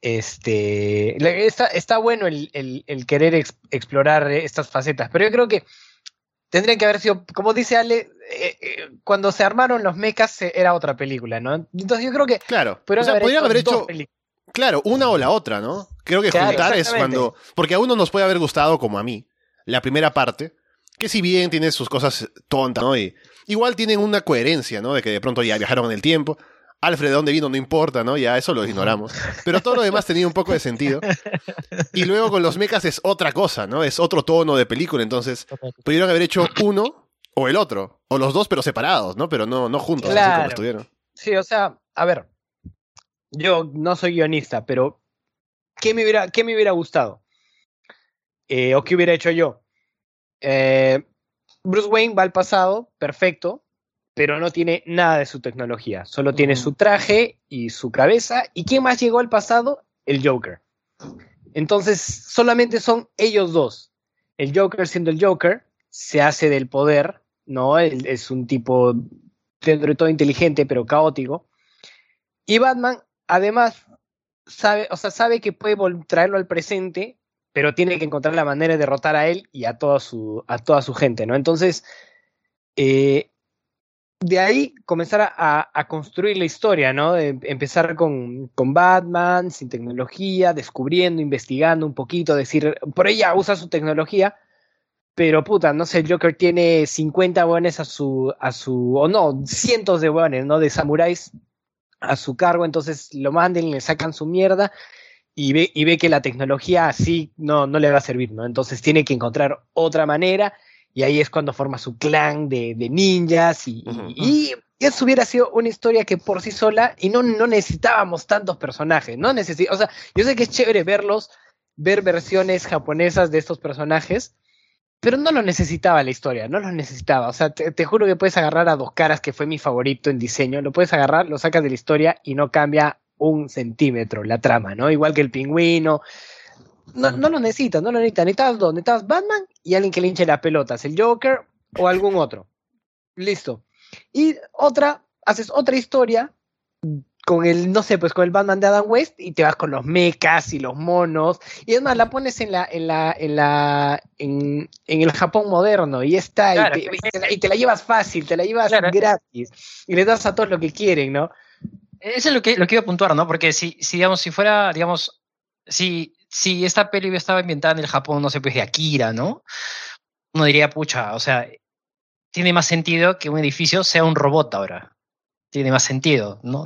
este, está, está bueno el, el, querer explorar estas facetas, pero yo creo que tendrían que haber sido, como dice Ale, eh, eh, cuando se armaron los mechas eh, era otra película, ¿no? Entonces yo creo que... Claro, podrían haber hecho... Claro, una o la otra, ¿no? Creo que juntar es cuando... Porque a uno nos puede haber gustado, como a mí, la primera parte, que si bien tiene sus cosas tontas, ¿no? Y igual tienen una coherencia, ¿no? De que de pronto ya viajaron en el tiempo. Alfred de dónde vino no importa, ¿no? Ya eso lo ignoramos. Pero todo lo demás tenía un poco de sentido. Y luego con los mechas es otra cosa, ¿no? Es otro tono de película. Entonces, pudieron haber hecho uno o el otro. O los dos, pero separados, ¿no? Pero no, no juntos, así como estuvieron. Sí, o sea, a ver. Yo no soy guionista, pero ¿qué me hubiera, qué me hubiera gustado? Eh, ¿O qué hubiera hecho yo? Eh, Bruce Wayne va al pasado, perfecto pero no tiene nada de su tecnología. Solo tiene su traje y su cabeza. ¿Y quién más llegó al pasado? El Joker. Entonces, solamente son ellos dos. El Joker siendo el Joker, se hace del poder, ¿no? es un tipo dentro de todo inteligente, pero caótico. Y Batman, además, sabe, o sea, sabe que puede traerlo al presente, pero tiene que encontrar la manera de derrotar a él y a toda su, a toda su gente, ¿no? Entonces, eh, de ahí comenzar a, construir la historia, ¿no? De empezar con, Batman, sin tecnología, descubriendo, investigando un poquito, decir, por ella usa su tecnología, pero puta, no sé, el Joker tiene 50 buenos a su, a su, o no, cientos de buenos, ¿no? De samuráis a su cargo, entonces lo manden, le sacan su mierda y ve, y ve que la tecnología así no, no le va a servir, ¿no? Entonces tiene que encontrar otra manera y ahí es cuando forma su clan de, ninjas y, eso hubiera sido una historia que por sí sola y no, no necesitábamos tantos personajes, no o sea, yo sé que es chévere verlos, ver versiones japonesas de estos personajes, pero no lo necesitaba la historia, no lo necesitaba, o sea, te, te, juro que puedes agarrar a Dos Caras, que fue mi favorito en diseño, lo puedes agarrar, lo sacas de la historia y no cambia un centímetro la trama, ¿no? Igual que el pingüino, no, no lo necesitas, no lo necesitas. Necesitas dos, necesitas Batman y alguien que le hinche las pelotas, el Joker o algún otro. Listo. Y otra, haces otra historia con el, no sé, pues con el Batman de Adam West y te vas con los mechas y los monos. Y es más, la pones en la, en la, en la, en, el Japón moderno y está, y, te, la llevas fácil, te la llevas gratis. Y le das a todos lo que quieren, ¿no? Eso es lo que, lo que iba a puntuar, ¿no? Porque si, si digamos, si fuera, digamos, si si esta peli estaba inventada en el Japón, no sé, pues de Akira, ¿no? Uno diría, pucha, o sea, tiene más sentido que un edificio sea un robot ahora. Tiene más sentido, ¿no?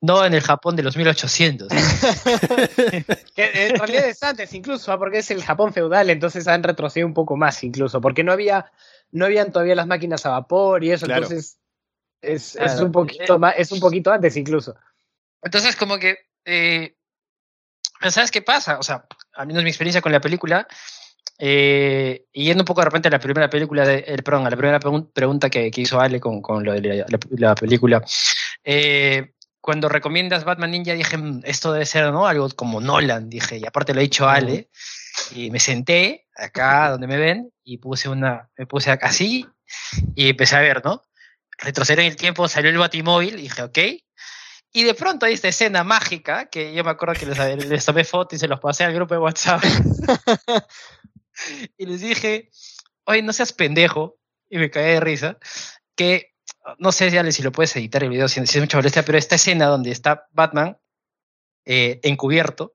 no, en el Japón de los 1800. [LAUGHS] que en realidad es antes incluso, ¿ah? porque es el Japón feudal, entonces han retrocedido un poco más incluso, porque no había, no habían todavía las máquinas a vapor y eso, entonces es, es, un poquito eh, más, es un poquito antes incluso. Entonces como que eh, ¿sabes qué pasa? O sea, al menos mi experiencia con la película, eh, y yendo un poco de repente a la primera película, de, el, perdón, a la primera pregunta que, hizo Ale con, con lo de la, película, eh, cuando recomiendas Batman Ninja dije, mm, esto debe ser ¿no? algo como Nolan, dije, y aparte lo ha dicho Ale, y me senté acá donde me ven y puse una, me puse así y empecé a ver, ¿no? Retroceder en el tiempo, salió el Batimóvil y dije, ok, y de pronto hay esta escena mágica que yo me acuerdo que les, tomé fotos y se los pasé al grupo de WhatsApp. [LAUGHS] y les dije, oye, no seas pendejo. Y me caí de risa. Que no sé si lo puedes editar el video si, si es mucha molestia, pero esta escena donde está Batman eh, encubierto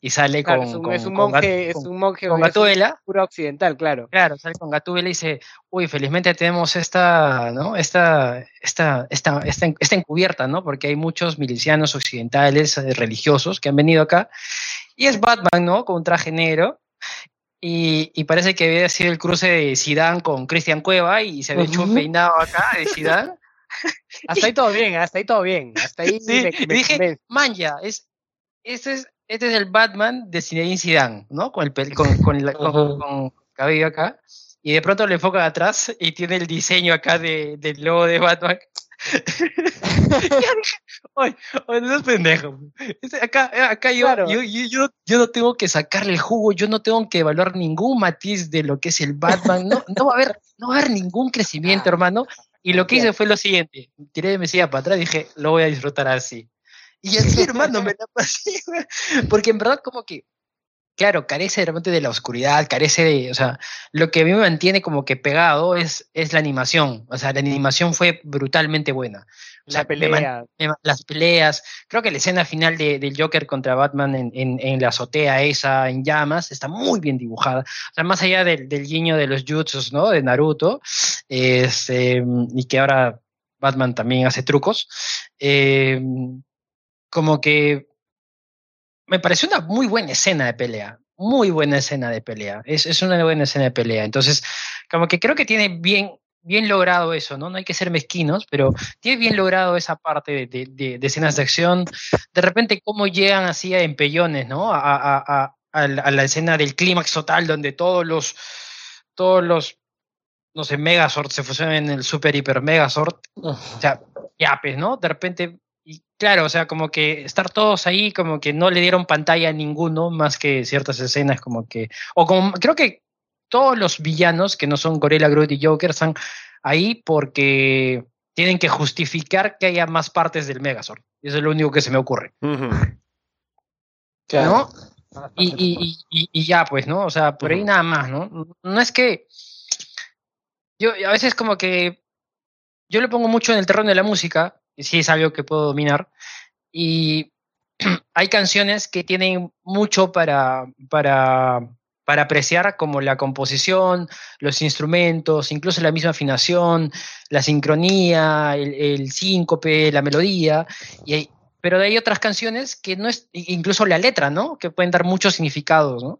y sale con, es un, monje, es un monje con. Pura occidental, claro. Claro, sale con Gatúbela y dice, uy, felizmente tenemos esta, ¿no? Esta, esta, esta, esta, encubierta, ¿no? Porque hay muchos milicianos occidentales eh, religiosos que han venido acá. Y es Batman, ¿no? Con un traje negro. Y, y, parece que había sido el cruce de Zidane con Cristian Cueva y se había hecho un peinado acá de Zidane. hasta ahí todo bien, hasta ahí todo bien. Hasta [LAUGHS] ahí sí, dije, man, ya, es, este es, este es el Batman de Zinedine Zidane, ¿no? Con el con, con, cabello acá. Y de pronto le enfoca atrás y tiene el diseño acá de, del logo de Batman. [LAUGHS] oye, oye, no es pendejo. Acá, acá yo, yo, yo, yo, no tengo que sacarle el jugo, yo no tengo que evaluar ningún matiz de lo que es el Batman. No, no, va, a haber, no va a haber ningún crecimiento, hermano. Y lo que hice fue lo siguiente: tiré de mesilla para atrás y dije, lo voy a disfrutar así. Y así, [LAUGHS] hermano, me la pasé, Porque en verdad, como que, claro, carece de repente de la oscuridad, carece de, o sea, lo que a mí me mantiene como que pegado es, es la animación. O sea, la animación fue brutalmente buena. la pelea. las peleas. Creo que la escena final de, del Joker contra Batman en, en, en, la azotea esa en llamas está muy bien dibujada. O sea, más allá del, del guiño de los jutsus, ¿no? De Naruto, este, y que ahora Batman también hace trucos. Eh, como que me pareció una muy buena escena de pelea, muy buena escena de pelea, es, es una buena escena de pelea, entonces como que creo que tiene bien, bien logrado eso, ¿no? No hay que ser mezquinos, pero tiene bien logrado esa parte de, de, escenas de acción, de repente cómo llegan así a empellones, ¿no? A, a, a, a la, escena del clímax total donde todos los, todos los no sé, Megazord se fusiona en el Super Hiper Megazord. O sea, ya, pues, ¿no? De repente, claro, o sea, como que estar todos ahí, como que no le dieron pantalla a ninguno, más que ciertas escenas, como que, o como, creo que todos los villanos que no son Gorilla Groot y Joker están ahí porque tienen que justificar que haya más partes del Megazord. Eso es lo único que se me ocurre. ¿No? Y, y, y, ya, pues, ¿no? O sea, por ahí nada más, ¿no? No es que. Yo a veces, como que. Yo le pongo mucho en el terreno de la música, sí es algo que puedo dominar. Y [CLEARS THROAT] hay canciones que tienen mucho para, para, para apreciar, como la composición, los instrumentos, incluso la misma afinación, la sincronía, el, el síncope, la melodía. Y hay, pero hay otras canciones que no es, incluso la letra, ¿no? Que pueden dar muchos significados, ¿no?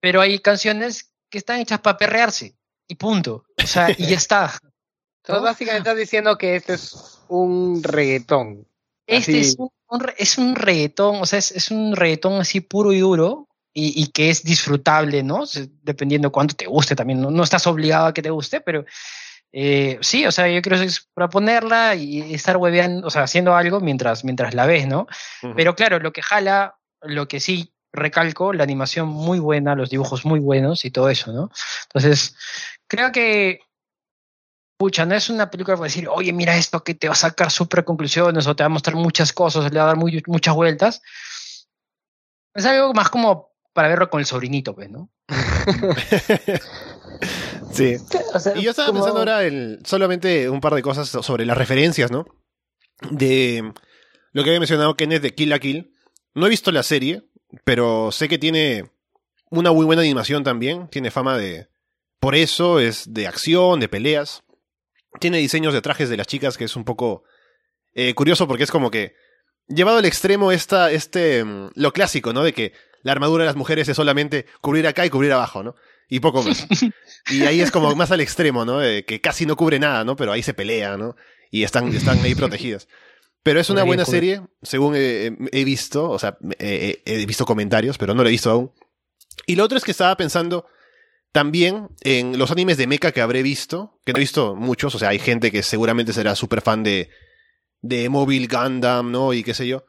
Pero hay canciones que están hechas para perrearse y punto. O sea, y ya [LAUGHS] está. Entonces, básicamente estás diciendo que este es un reggaetón. Este es un, es un reggaetón, o sea, es, es, un reggaetón así puro y duro y, y que es disfrutable, ¿no? Dependiendo cuánto te guste también. No, no estás obligado a que te guste, pero eh, sí, o sea, yo quiero proponerla y estar hueveando, o sea, haciendo algo mientras, mientras la ves, ¿no? Pero claro, lo que jala, lo que sí recalco, la animación muy buena, los dibujos muy buenos y todo eso, ¿no? Entonces, creo que, pucha, no es una película para decir, oye, mira esto que te va a sacar súper conclusiones o te va a mostrar muchas cosas, le va a dar muchas vueltas. Es algo más como para verlo con el sobrinito, pues, ¿no? [LAUGHS] Sí. y yo estaba pensando ahora en solamente un par de cosas sobre las referencias, ¿no? De lo que había mencionado Kenneth de Kill la Kill. No he visto la serie, pero sé que tiene una muy buena animación también. Tiene fama de. Por eso es de acción, de peleas. Tiene diseños de trajes de las chicas que es un poco eh, curioso porque es como que. Llevado al extremo esta, este, mm, lo clásico, ¿no? De que la armadura de las mujeres es solamente cubrir acá y cubrir abajo, ¿no? y poco más. Y ahí es como más al extremo, ¿no? que casi no cubre nada, ¿no? Pero ahí se pelea, ¿no? Y están, están ahí protegidas. Pero es una buena serie, según he, visto, o sea, he visto comentarios, pero no lo he visto aún. Y lo otro es que estaba pensando también en los animes de mecha que habré visto, que no he visto muchos, o sea, hay gente que seguramente será súper fan de, de Mobile Gundam, ¿no? Y qué sé yo.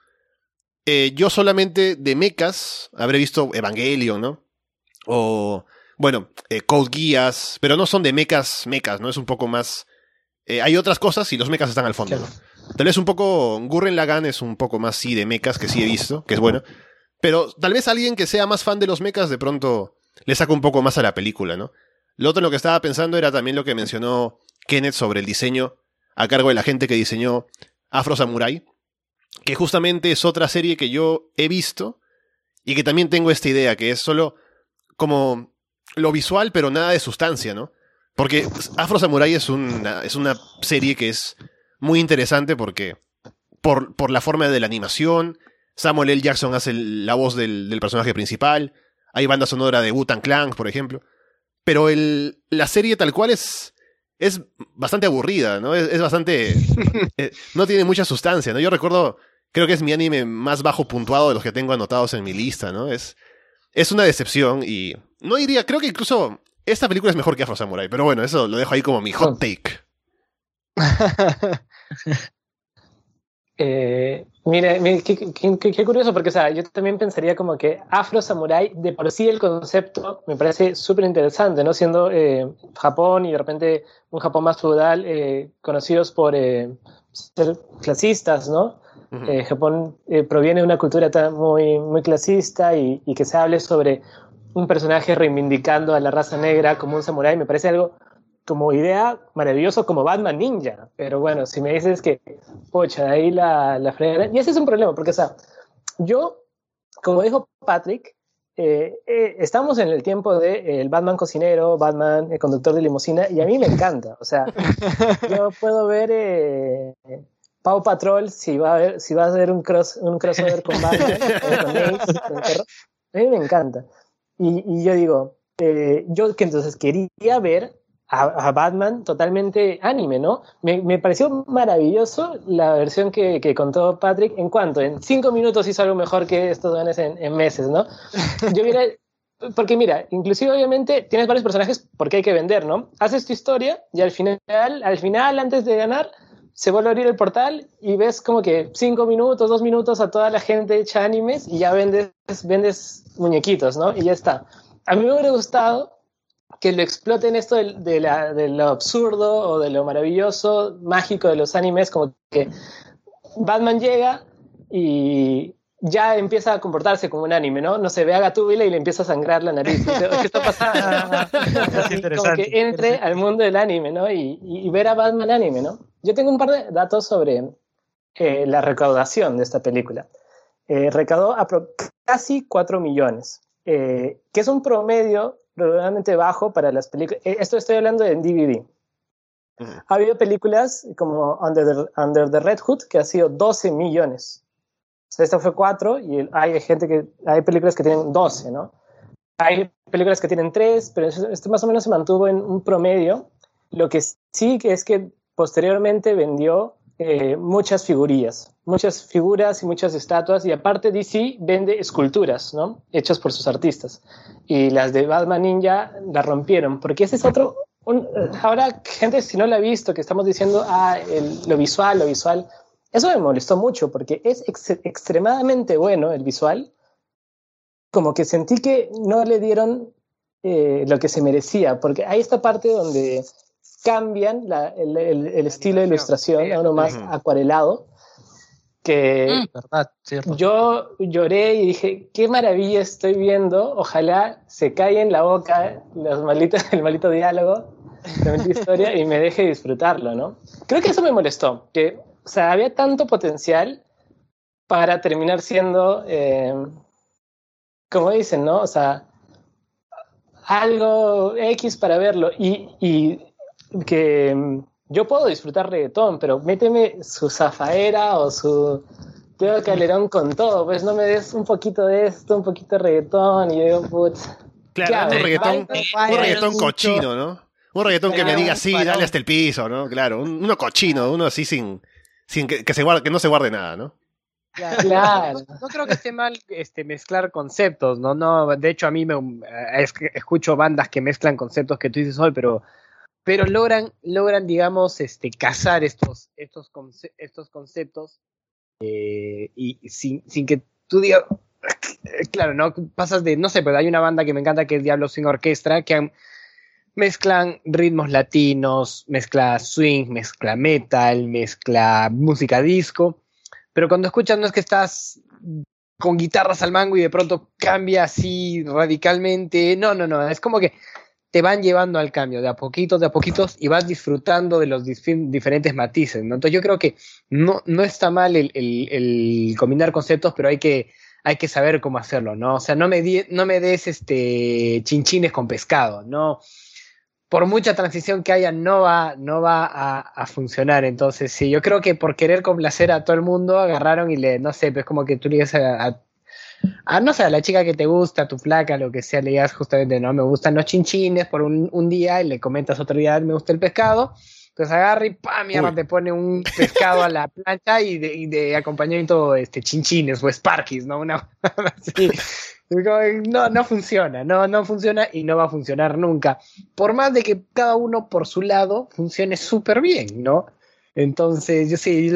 Eh, yo solamente de mechas habré visto Evangelion, ¿no? O bueno, eh, Code Guías, pero no son de mecas, mecas, ¿no? Es un poco más... Eh, hay otras cosas y los mecas están al fondo. Tal vez un poco... Gurren Lagan es un poco más sí de mecas, que sí he visto, que es bueno. Pero tal vez alguien que sea más fan de los mecas de pronto le saca un poco más a la película, ¿no? Lo otro en lo que estaba pensando era también lo que mencionó Kenneth sobre el diseño a cargo de la gente que diseñó Afro Samurai, que justamente es otra serie que yo he visto y que también tengo esta idea, que es solo como lo visual, pero nada de sustancia, ¿no? Porque Afro Samurai es una, es una serie que es muy interesante porque por, por la forma de la animación, Samuel L. Jackson hace la voz del, personaje principal, hay banda sonora de Wu-Tang Clan, por ejemplo, pero el, la serie tal cual es, es bastante aburrida, ¿no? Es, bastante... [LAUGHS] Eh, no tiene mucha sustancia, ¿no? Yo recuerdo, creo que es mi anime más bajo puntuado de los que tengo anotados en mi lista, ¿no? Es, es una decepción y no diría, creo que incluso esta película es mejor que Afro Samurai, pero bueno, eso lo dejo ahí como mi hot take. [LAUGHS] eh, mire, qué, curioso, porque o sea, yo también pensaría como que Afro Samurai, de por sí el concepto me parece súper interesante, ¿no? Siendo eh, Japón y de repente un Japón más feudal, eh, conocidos por eh, ser clasistas, ¿no? Eh, Japón eh, proviene de una cultura muy, muy clasista y, que se hable sobre un personaje reivindicando a la raza negra como un samurái me parece algo como idea maravilloso como Batman Ninja. Pero bueno, si me dices que, pocha, ahí la, la. Y ese es un problema, porque, o sea, yo, como dijo Patrick, eh, estamos en el tiempo de el Batman cocinero, Batman el conductor de limusina, y a mí me encanta. O sea, [LAUGHS] yo puedo ver Pau Patrol, si va a, ver, si va a hacer un, cross, un crossover con Batman, a mí me encanta. Y, y yo digo, eh, yo que entonces quería ver a, Batman totalmente anime, ¿no? Me, me, pareció maravilloso la versión que, que, contó Patrick en cuanto en cinco minutos hizo algo mejor que estos dones en, en meses, ¿no? Yo hubiera, [LAUGHS] porque mira, inclusive obviamente tienes varios personajes porque hay que vender, ¿no? Haces tu historia y al final, al final, antes de ganar, se vuelve a abrir el portal y ves como que cinco minutos, dos minutos a toda la gente hecha animes y ya vendes, vendes muñequitos, ¿no? Y ya está. A mí me hubiera gustado que lo exploten esto de, de lo absurdo o de lo maravilloso, mágico de los animes, como que Batman llega y ya empieza a comportarse como un anime, ¿no? No se ve a Gatúbila y le empieza a sangrar la nariz. ¿Qué está pasando? [LAUGHS] como que entre al mundo del anime, ¿no? Y, ver a Batman anime, ¿no? Yo tengo un par de datos sobre eh, la recaudación de esta película. Eh, recaudó casi 4 millones, eh, que es un promedio relativamente bajo para las películas. Eh, esto estoy hablando de DVD. Ha habido películas como Under the, Under the Red Hood que ha sido 12 millones esta fue 4 y hay gente que, hay películas que tienen 12, ¿no? Hay películas que tienen 3, pero esto más o menos se mantuvo en un promedio. Lo que sí que es que posteriormente vendió eh, muchas figurillas, muchas figuras y muchas estatuas, y aparte DC vende esculturas, ¿no? Hechas por sus artistas. Y las de Batman Ninja la rompieron, porque ese es otro... ahora, gente, si no la ha visto, que estamos diciendo, ah, lo visual, lo visual, eso me molestó mucho porque es extremadamente bueno el visual. Como que sentí que no le dieron eh, lo que se merecía, porque hay esta parte donde cambian el, estilo de ilustración a uno más acuarelado, que mm, yo lloré y dije, qué maravilla estoy viendo, ojalá se calle en la boca los malitos, [LAUGHS] el malito diálogo, la historia y me deje disfrutarlo, ¿no? Creo que eso me molestó, que o sea, había tanto potencial para terminar siendo, eh, como dicen, ¿no? O sea, algo X para verlo y, y que mm, yo puedo disfrutar reggaetón, pero méteme su zafaera o su Teo Calderón con todo, pues no me des un poquito de esto, un poquito de reggaetón y yo digo, putz. Claro, un reggaetón, un reggaetón cochino, ¿no? Un reggaetón que me diga sí, dale hasta el piso, ¿no? Claro, uno cochino, uno así sin, sin que, que, se guarde, que no se guarde nada, ¿no? Claro. No, creo que esté mal este, mezclar conceptos, ¿no? no De hecho, a mí me eh, escucho bandas que mezclan conceptos que tú dices hoy, pero, pero logran, logran, digamos, este, cazar estos, estos, estos conceptos eh, y sin, sin que tú digas, claro, ¿no? Pasas de, no sé, pero hay una banda que me encanta que es Diablo sin Orquestra, que mezclan ritmos latinos, mezcla swing, mezcla metal, mezcla música disco, pero cuando escuchas no es que estás con guitarras al mango y de pronto cambia así radicalmente, no, no, no, es como que te van llevando al cambio de a poquitos, de a poquitos y vas disfrutando de los diferentes matices, ¿no? Entonces yo creo que no, no está mal el, combinar conceptos, pero hay que, hay que saber cómo hacerlo, ¿no? O sea, no me, no me des este chinchines con pescado, ¿no? por mucha transición que haya, no va, no va a, funcionar. Entonces, sí, yo creo que por querer complacer a todo el mundo, agarraron y le, no sé, pues como que tú le digas a, no sé, a la chica que te gusta, a tu flaca, lo que sea, le digas justamente, no, me gustan los chinchines por un, un día y le comentas otro día, me gusta el pescado. Entonces agarra y ¡pam! Mierda, te pone un pescado a la [LAUGHS] plancha y de, y de acompañamiento este, chinchines o sparkies, ¿no? Una [LAUGHS] así. No, no funciona, no, no funciona y no va a funcionar nunca. Por más de que cada uno por su lado funcione súper bien, ¿no? Entonces, yo sí,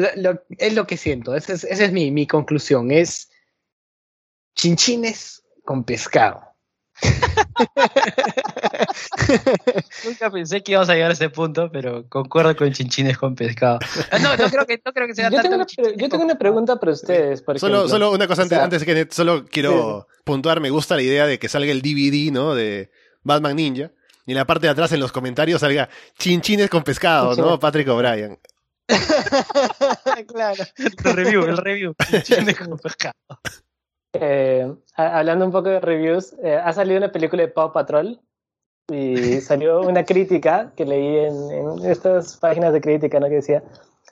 es lo que siento, esa es, esa es mi, mi conclusión, es chinchines con pescado. [LAUGHS] Nunca pensé que íbamos a llegar a ese punto, pero concuerdo con chinchines con pescado. Ah, no, no creo que, no creo que sea yo tengo, una, yo tengo una pregunta para ustedes. Por solo, solo una cosa antes, antes que solo quiero puntuar, me gusta la idea de que salga el DVD, ¿no? De Batman Ninja. Y en la parte de atrás en los comentarios salga chinchines con pescado, ¿no? Patrick O'Brien. [LAUGHS] claro. El review, el review. [LAUGHS] Chinchines con pescado. Eh, hablando un poco de reviews, eh, ha salido una película de Paw Patrol y [LAUGHS] salió una crítica que leí en, estas páginas de crítica, ¿no? Que decía,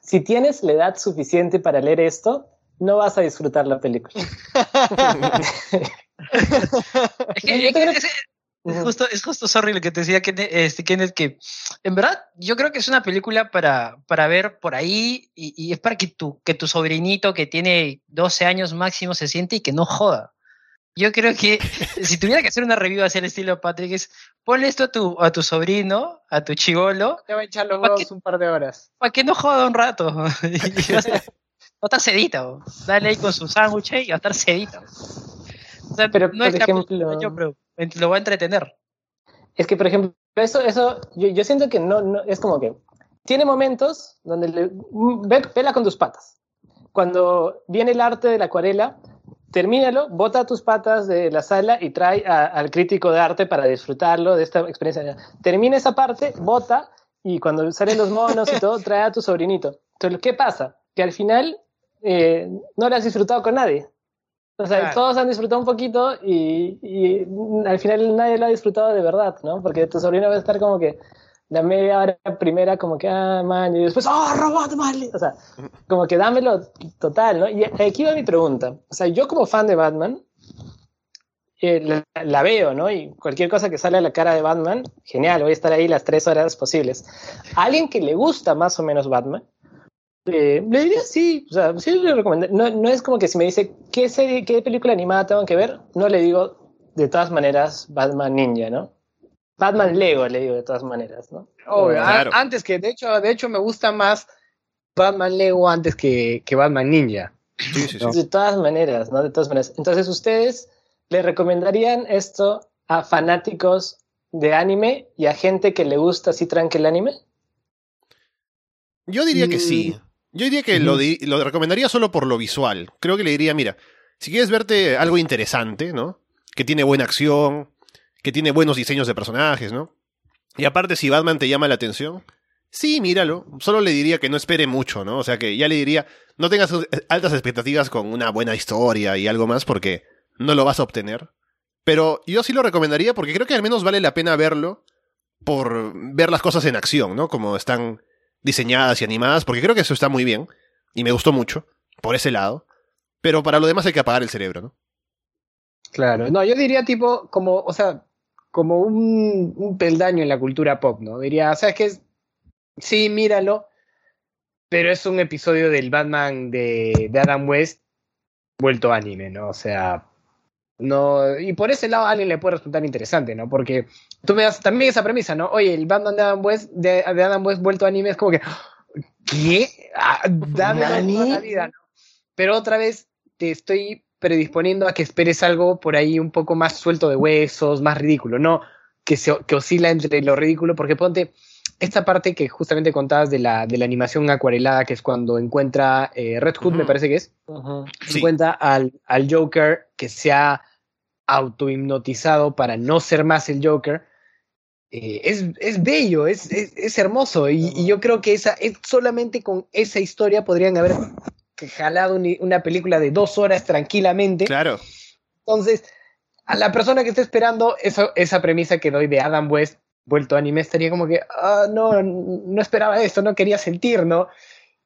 si tienes la edad suficiente para leer esto, no vas a disfrutar la película. [LAUGHS] [LAUGHS] Es justo, es justo, sorry, lo que te decía este, Kenneth, que en verdad yo creo que es una película para, para ver por ahí y, es para que tu, que tu sobrinito que tiene 12 años máximo se siente y que no joda. Yo creo que [LAUGHS] si tuviera que hacer una review hacia el estilo Patrick es ponle esto a tu, a tu sobrino, a tu chivolo. Te va a echar los huevos un par de horas. Para que no joda un rato. [LAUGHS] va a estar sedito. Dale ahí con su sándwich y va a estar sedito. pero, no por es ejemplo, lo va a entretener. Es que, por ejemplo, eso, eso yo, siento que no, no, es como que tiene momentos donde le, ve, vela con tus patas. Cuando viene el arte de la acuarela, termínalo, bota tus patas de la sala y trae al crítico de arte para disfrutarlo de esta experiencia. Termina esa parte, bota y cuando salen los monos y todo, trae a tu sobrinito. Entonces, ¿qué pasa? Que al final eh, no lo has disfrutado con nadie. O sea, todos han disfrutado un poquito y, y, al final nadie lo ha disfrutado de verdad, ¿no? Porque tu sobrino va a estar como que la media hora primera como que, ah, man, y después, oh, robot, mal. O sea, como que dámelo total, ¿no? Y aquí va mi pregunta. O sea, yo como fan de Batman, eh, la, veo, ¿no? Y cualquier cosa que sale a la cara de Batman, genial, voy a estar ahí las tres horas posibles. A alguien que le gusta más o menos Batman, eh, le diría sí, o sea, sí le recomendaría. No, no es como que si me dice qué serie, qué película animada tengo que ver, no le digo de todas maneras Batman Ninja, ¿no? Batman Lego, le digo de todas maneras, ¿no? antes que, de hecho, de hecho me gusta más Batman Lego antes que, que Batman Ninja. Sí, sí, sí. De todas maneras, ¿no? De todas maneras. Entonces, ¿ustedes le recomendarían esto a fanáticos de anime y a gente que le gusta así tranque el anime? Yo diría que sí. Yo diría que lo, lo recomendaría solo por lo visual. Creo que le diría, mira, si quieres verte algo interesante, ¿no? Que tiene buena acción, que tiene buenos diseños de personajes, ¿no? Y aparte, si Batman te llama la atención, sí, míralo. Solo le diría que no espere mucho, ¿no? O sea que ya le diría, no tengas altas expectativas con una buena historia y algo más porque no lo vas a obtener. Pero yo sí lo recomendaría porque creo que al menos vale la pena verlo por ver las cosas en acción, ¿no? Como están diseñadas y animadas, porque creo que eso está muy bien y me gustó mucho por ese lado. Pero para lo demás hay que apagar el cerebro, ¿no? Claro, no, yo diría tipo, como, o sea, como un, peldaño en la cultura pop, ¿no? Diría, ¿sabes qué? Sí, míralo, pero es un episodio del Batman de, de Adam West vuelto anime, ¿no? O sea, no, y por ese lado a alguien le puede resultar interesante, ¿no? Porque tú me das también esa premisa, ¿no? Oye, el Batman de Adam West, de, Adam West vuelto anime es como que, ¿qué? Ah, dame la vida, ¿no? Pero otra vez te estoy predisponiendo a que esperes algo por ahí un poco más suelto de huesos, más ridículo, no que, se, que oscila entre lo ridículo, porque ponte esta parte que justamente contabas de la, de la animación acuarelada, que es cuando encuentra eh, Red Hood, me parece que es, encuentra al, al, Joker que se ha autohipnotizado para no ser más el Joker. Eh, es, es, bello, es, es, hermoso, y, y, yo creo que esa, es, solamente con esa historia podrían haber jalado una película de dos horas tranquilamente. Claro. Entonces, a la persona que esté esperando eso, esa premisa que doy de Adam West vuelto a anime estaría como que, ah, no, no esperaba esto, no quería sentir, ¿no?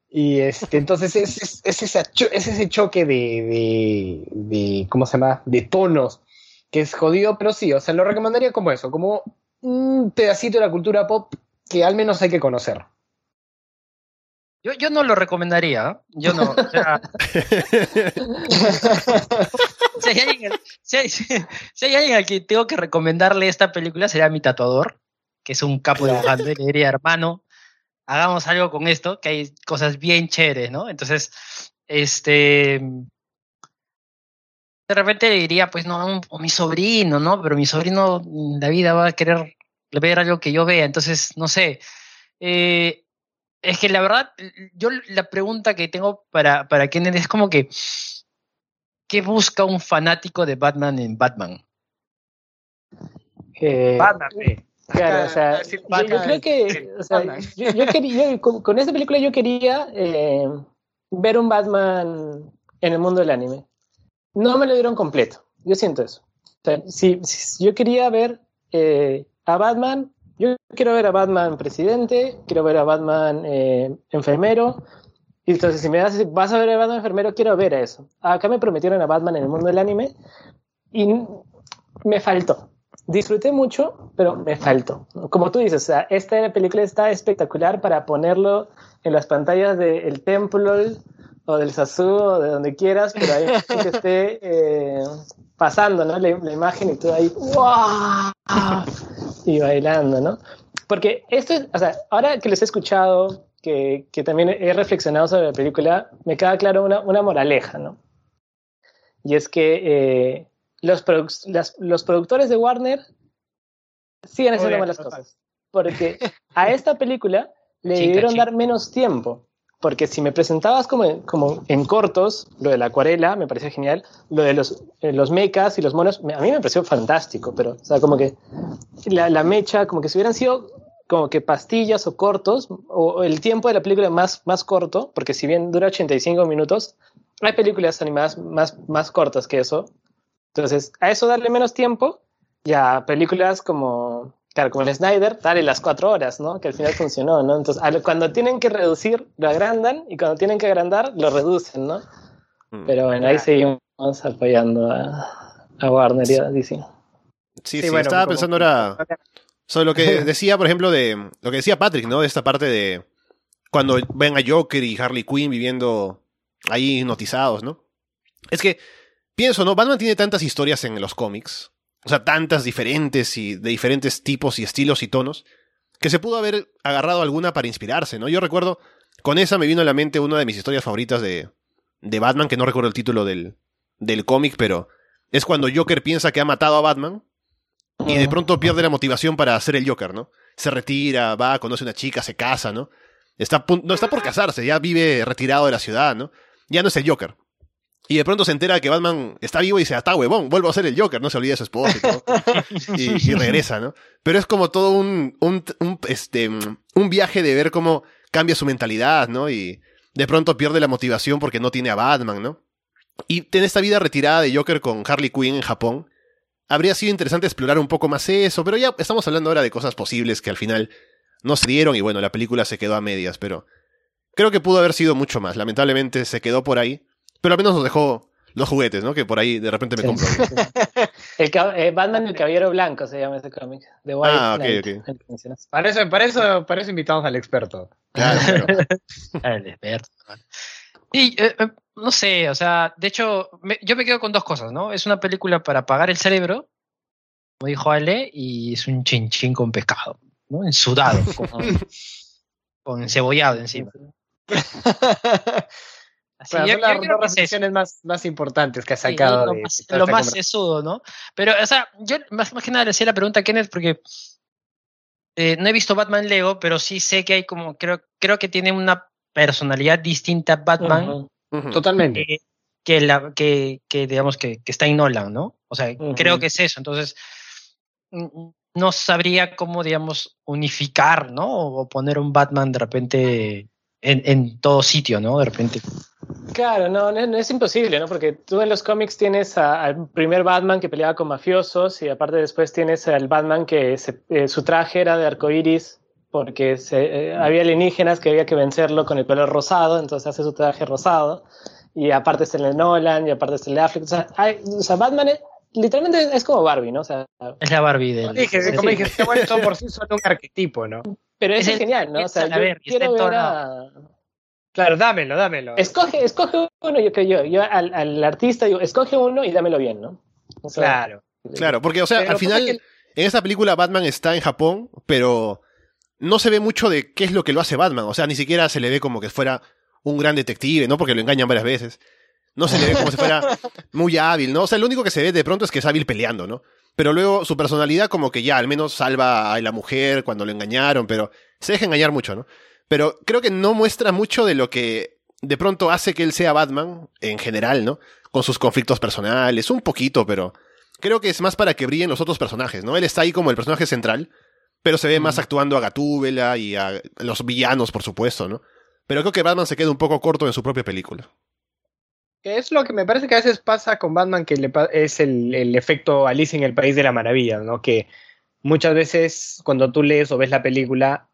Y este, entonces es, es, ese choque de, de, ¿cómo se llama? De tonos, que es jodido, pero sí, o sea, lo recomendaría como eso, como un pedacito de la cultura pop que al menos hay que conocer. Yo, yo no lo recomendaría, ¿eh? yo no. O sea, [LAUGHS] si, hay alguien, si, hay, alguien al que tengo que recomendarle esta película, sería mi tatuador, que es un capo de dibujante. Le diría, hermano, hagamos algo con esto, que hay cosas bien chéveres, ¿no? Entonces, este. De repente le diría, pues no, o mi sobrino, ¿no? Pero mi sobrino, la vida va a querer ver algo que yo vea. Entonces, no sé. Eh, es que la verdad, yo la pregunta que tengo para, para Kenneth es como que, ¿qué busca un fanático de Batman en Batman? Eh, Batman, Claro, o sea, yo, creo que, o sea, yo, quería, con, esta película yo quería eh, ver un Batman en el mundo del anime. No me lo dieron completo, yo siento eso. O sea, si, yo quería ver eh, a Batman yo quiero ver a Batman presidente, quiero ver a Batman eh, enfermero. Y entonces, si me das, vas a ver a Batman enfermero, quiero ver a eso. Acá me prometieron a Batman en el mundo del anime y me faltó. Disfruté mucho, pero me faltó. Como tú dices, o sea, esta película está espectacular para ponerlo en las pantallas del templo o del Sasu o de donde quieras, pero ahí [LAUGHS] que esté eh, pasando, ¿no? La, imagen y todo ahí, ¡wow! y bailando, ¿no? Porque esto, o sea, ahora que les he escuchado, que, que también he reflexionado sobre la película, me queda claro una, una moraleja, ¿no? Y es que eh, los, los productores de Warner siguen haciendo malas cosas. Porque a esta película [LAUGHS] le debieron dar menos tiempo. Porque si me presentabas como como en cortos, lo de la acuarela me parecía genial, lo de los, eh, los mechas y los monos, a mí me pareció fantástico, pero, o sea, como que la, mecha, como que si hubieran sido como que pastillas o cortos, o el tiempo de la película más, más corto, porque si bien dura 85 minutos, hay películas animadas más, más cortas que eso. Entonces, a eso darle menos tiempo, ya películas como Claro, como el Snyder, dale las cuatro horas, ¿no? Que al final funcionó, ¿no? Entonces, cuando tienen que reducir, lo agrandan y cuando tienen que agrandar, lo reducen, ¿no? Mm. Pero bueno, ahí seguimos apoyando a, Warner y a DC. Sí, sí, bueno, estaba pensando ahora sobre lo que [LAUGHS] decía, por ejemplo, de lo que decía Patrick, ¿no? De esta parte de cuando ven a Joker y Harley Quinn viviendo ahí hipnotizados, ¿no? Es que pienso, ¿no? Batman tiene tantas historias en los cómics o sea, tantas diferentes y de diferentes tipos y estilos y tonos, que se pudo haber agarrado alguna para inspirarse, ¿no? Yo recuerdo, con esa me vino a la mente una de mis historias favoritas de, de Batman, que no recuerdo el título del, del cómic, pero es cuando Joker piensa que ha matado a Batman y de pronto pierde la motivación para hacer el Joker, ¿no? Se retira, va, conoce a una chica, se casa, ¿no? Está, no está por casarse, ya vive retirado de la ciudad, ¿no? Ya no es el Joker. Y de pronto se entera que Batman está vivo y dice, está huevón, vuelvo a ser el Joker, no se olvida de su esposa [LAUGHS] y y, regresa, ¿no? Pero es como todo un, un, este, un viaje de ver cómo cambia su mentalidad, ¿no? Y de pronto pierde la motivación porque no tiene a Batman, ¿no? Y en esta vida retirada de Joker con Harley Quinn en Japón, habría sido interesante explorar un poco más eso, pero ya estamos hablando ahora de cosas posibles que al final no se dieron y bueno, la película se quedó a medias, pero creo que pudo haber sido mucho más. Lamentablemente se quedó por ahí. Pero al menos nos dejó los juguetes, ¿no? Que por ahí de repente me compro. [LAUGHS] el eh, Batman el Caballero Blanco se llama ese cómic. The White ah, ok, ok. Para eso, para, eso, para eso invitamos al experto. Claro, [LAUGHS] al experto. Y eh, eh, no sé, o sea, de hecho, yo me quedo con dos cosas, ¿no? Es una película para apagar el cerebro, como dijo Ale, y es un chinchín con pescado, ¿no? Ensudado, con, [LAUGHS] con cebollado encima. Son las dos reflexiones más, más importantes que ha sacado. lo, más, lo más sesudo, ¿no? Pero, o sea, yo más, más que nada le hacía la pregunta a Kenneth porque eh, no he visto Batman Lego, pero sí sé que hay como, creo, creo que tiene una personalidad distinta Batman. Totalmente. que, la, que, que digamos, que, que, está en Nolan, ¿no? O sea, creo que es eso. Entonces, no sabría cómo, digamos, unificar, ¿no? O poner un Batman de repente en, en todo sitio, ¿no? De repente. Claro, no, no, es imposible, ¿no? Porque tú en los cómics tienes al primer Batman que peleaba con mafiosos y aparte después tienes al Batman que eh, su traje era de arcoiris porque se, eh, había alienígenas que había que vencerlo con el pelo rosado, entonces hace su traje rosado. Y aparte es el de Nolan y aparte es el de Affleck. O sea, o sea Batman es, literalmente es como Barbie, ¿no? O sea, es la Barbie del... Dije, como dije, se por sí solo un arquetipo, ¿no? Pero es, genial, ¿no? O sea, yo quiero ver a... Claro, dámelo, dámelo. Escoge, escoge uno, yo que yo, yo al, al, artista digo, escoge uno y dámelo bien, ¿no? claro. Claro, porque, o sea, al final, en esa película Batman está en Japón, pero no se ve mucho de qué es lo que lo hace Batman. O sea, ni siquiera se le ve como que fuera un gran detective, ¿no? Porque lo engañan varias veces. No se le ve como si fuera [LAUGHS] muy hábil, ¿no? O sea, lo único que se ve de pronto es que es hábil peleando, ¿no? Pero luego su personalidad como que ya al menos salva a la mujer cuando lo engañaron, pero se deja engañar mucho, ¿no? Pero creo que no muestra mucho de lo que de pronto hace que él sea Batman en general, ¿no? Con sus conflictos personales, un poquito, pero creo que es más para que brillen los otros personajes, ¿no? Él está ahí como el personaje central, pero se ve más actuando a Gatúbela y a los villanos, por supuesto, ¿no? Pero creo que Batman se queda un poco corto en su propia película. Es lo que me parece que a veces pasa con Batman, que es el, el efecto Alice en el País de la Maravilla, ¿no? Que muchas veces cuando tú lees o ves la película,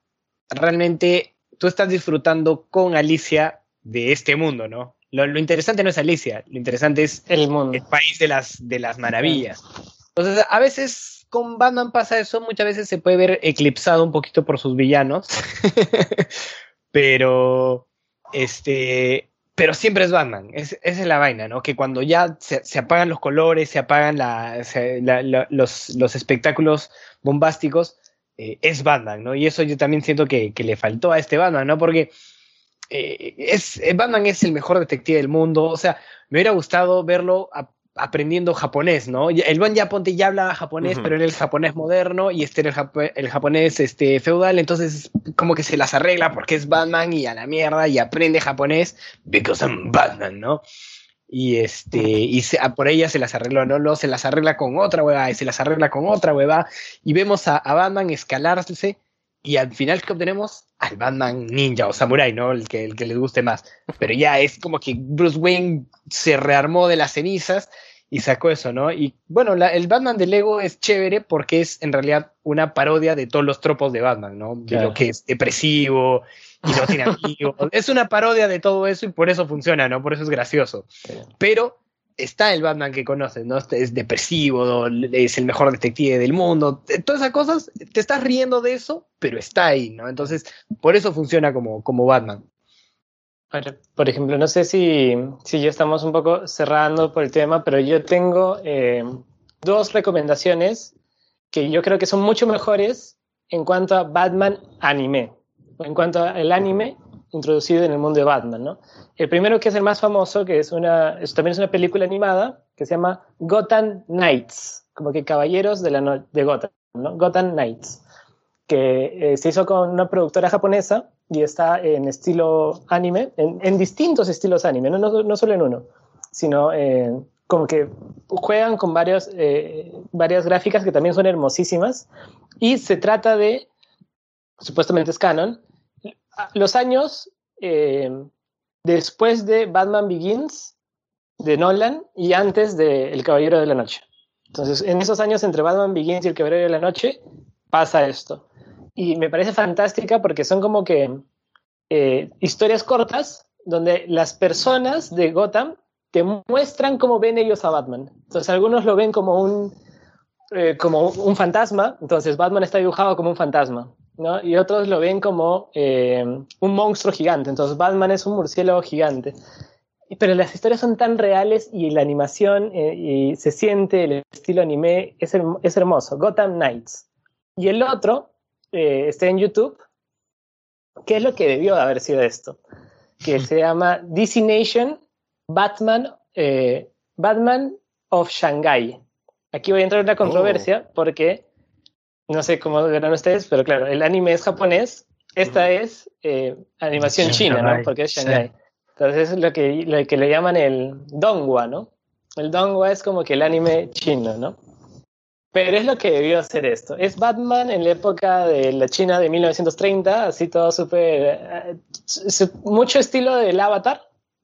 realmente tú estás disfrutando con Alicia de este mundo, ¿no? Lo, interesante no es Alicia, lo interesante es el, mundo. el país de las, de las maravillas. Entonces, a veces con Batman pasa eso, muchas veces se puede ver eclipsado un poquito por sus villanos, [LAUGHS] pero este, pero siempre es Batman. esa es la vaina, ¿no? Que cuando ya se, apagan los colores, se apagan los, espectáculos bombásticos, eh, es Batman, ¿no? Y eso yo también siento que, le faltó a este Batman, ¿no? Porque eh, es, Batman es el mejor detective del mundo. O sea, me hubiera gustado verlo a, aprendiendo japonés, ¿no? El buen ya ponte ya hablaba japonés, pero era el japonés moderno y este era el, japonés este, feudal, entonces como que se las arregla porque es Batman y a la mierda y aprende japonés because I'm Batman, ¿no? Y este, y por ella se las arregló, ¿no? Luego se las arregla con otra hueva y se las arregla con otra hueva y vemos a, a Batman escalarse y al final que obtenemos al Batman ninja o samurai, ¿no? El que, el que les guste más. Pero ya es como que Bruce Wayne se rearmó de las cenizas y sacó eso, ¿no? Y bueno, el Batman de Lego es chévere porque es en realidad una parodia de todos los tropos de Batman, ¿no? De lo que es depresivo y no tiene amigos. [LAUGHS] es una parodia de todo eso y por eso funciona, ¿no? Por eso es gracioso. Pero está el Batman que conoces, ¿no? Es depresivo, es el mejor detective del mundo, todas esas cosas, te estás riendo de eso, pero está ahí, ¿no? Entonces, por eso funciona como, como Batman. Por ejemplo, no sé si, si ya estamos un poco cerrando por el tema, pero yo tengo eh, dos recomendaciones que yo creo que son mucho mejores en cuanto a Batman anime, en cuanto al anime introducido en el mundo de Batman, ¿no? El primero que es el más famoso, que es una, también es una película animada, que se llama Gotham Knights, como que Caballeros de, la de Gotham, ¿no? Gotham Knights, que eh, se hizo con una productora japonesa y está en estilo anime, en, distintos estilos anime, no, no, solo en uno, sino eh, como que juegan con varios, eh, varias gráficas que también son hermosísimas y se trata de, supuestamente es canon, los años eh, después de Batman Begins de Nolan y antes de El Caballero de la Noche. Entonces, en esos años entre Batman Begins y El Caballero de la Noche pasa esto y me parece fantástica porque son como que eh, historias cortas donde las personas de Gotham te muestran cómo ven ellos a Batman. Entonces algunos lo ven como un, eh, como un fantasma, entonces Batman está dibujado como un fantasma, ¿no? Y otros lo ven como eh, un monstruo gigante, entonces Batman es un murciélago gigante. Pero las historias son tan reales y la animación y se siente el estilo anime es, es hermoso. Gotham Knights. Y el otro eh, está en YouTube, ¿qué es lo que debió de haber sido esto? Que [LAUGHS] se llama DC Nation Batman, eh, Batman of Shanghai. Aquí voy a entrar en una controversia oh. porque no sé cómo verán ustedes, pero claro, el anime es japonés, esta es eh, animación china, ¿no? Porque es Shanghai. Entonces es lo que, lo que le llaman el dongwa, ¿no? El dongwa es como que el anime chino, ¿no? Pero es lo que debió hacer esto. Es Batman en la época de la China de 1930, así todo súper... Eh, mucho estilo del Avatar,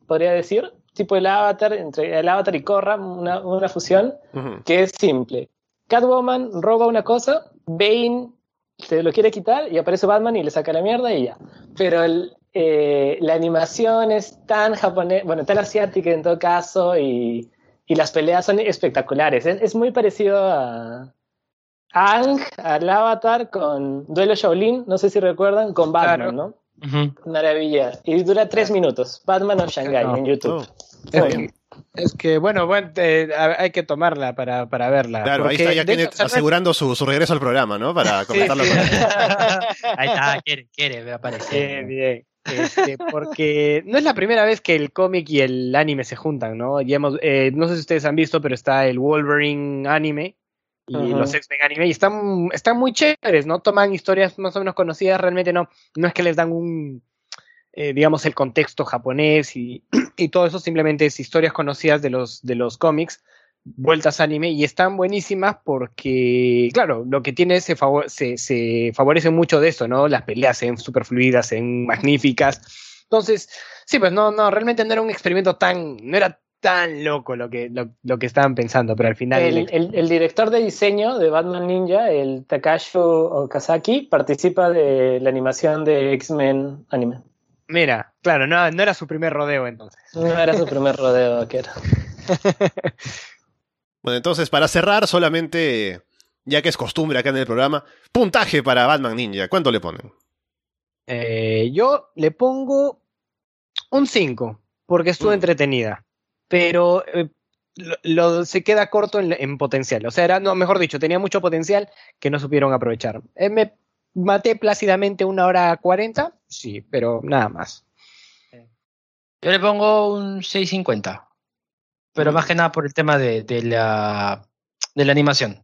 podría decir. Tipo el Avatar, entre el Avatar y Korra, una, una fusión que es simple. Catwoman roba una cosa, Bane se lo quiere quitar y aparece Batman y le saca la mierda y ya. Pero el, eh, la animación es tan japonés, bueno, tan asiática en todo caso y y las peleas son espectaculares. Es, muy parecido a Ang, al Avatar, con Duelo Shaolin, no sé si recuerdan, con Batman, ¿no? Maravilla. Y dura tres minutos. Batman of Shanghai en YouTube. Oh. Es, que, bueno, bueno hay que tomarla para, para verla. Claro, ahí está ya Kenneth asegurando su, su, regreso al programa, ¿no? Para comentarlo. [LAUGHS] ahí está, quiere, quiere, me aparece. Bien, bien. Este, porque no es la primera vez que el cómic y el anime se juntan, ¿no? Ya eh, no sé si ustedes han visto, pero está el Wolverine anime y los X-Men anime y están, están muy chéveres, ¿no? Toman historias más o menos conocidas, realmente no, no es que les dan un, eh, digamos, el contexto japonés y, [CLEARS THROAT] y, todo eso, simplemente es historias conocidas de los, de los cómics vueltas anime y están buenísimas porque, claro, lo que tiene se, se, favorece mucho de eso, ¿no? Las peleas en super fluidas, en magníficas. Entonces, sí, pues no, no, realmente no era un experimento tan, no era tan loco lo que, lo, que estaban pensando, pero al final... El, el, director de diseño de Batman Ninja, el Takashi Okazaki, participa de la animación de X-Men anime. Mira, claro, no, no era su primer rodeo entonces. No era su primer rodeo, que era. [LAUGHS] Bueno, entonces, para cerrar, solamente, ya que es costumbre acá en el programa, puntaje para Batman Ninja. ¿Cuánto le ponen? Eh, yo le pongo un 5. porque estuvo mm. entretenida, pero eh, lo, se queda corto en, potencial. O sea, era, no, mejor dicho, tenía mucho potencial que no supieron aprovechar. Eh, me maté plácidamente una hora cuarenta, sí, pero nada más. Yo le pongo un 6.50, pero mm. más que nada por el tema de, la, de la animación.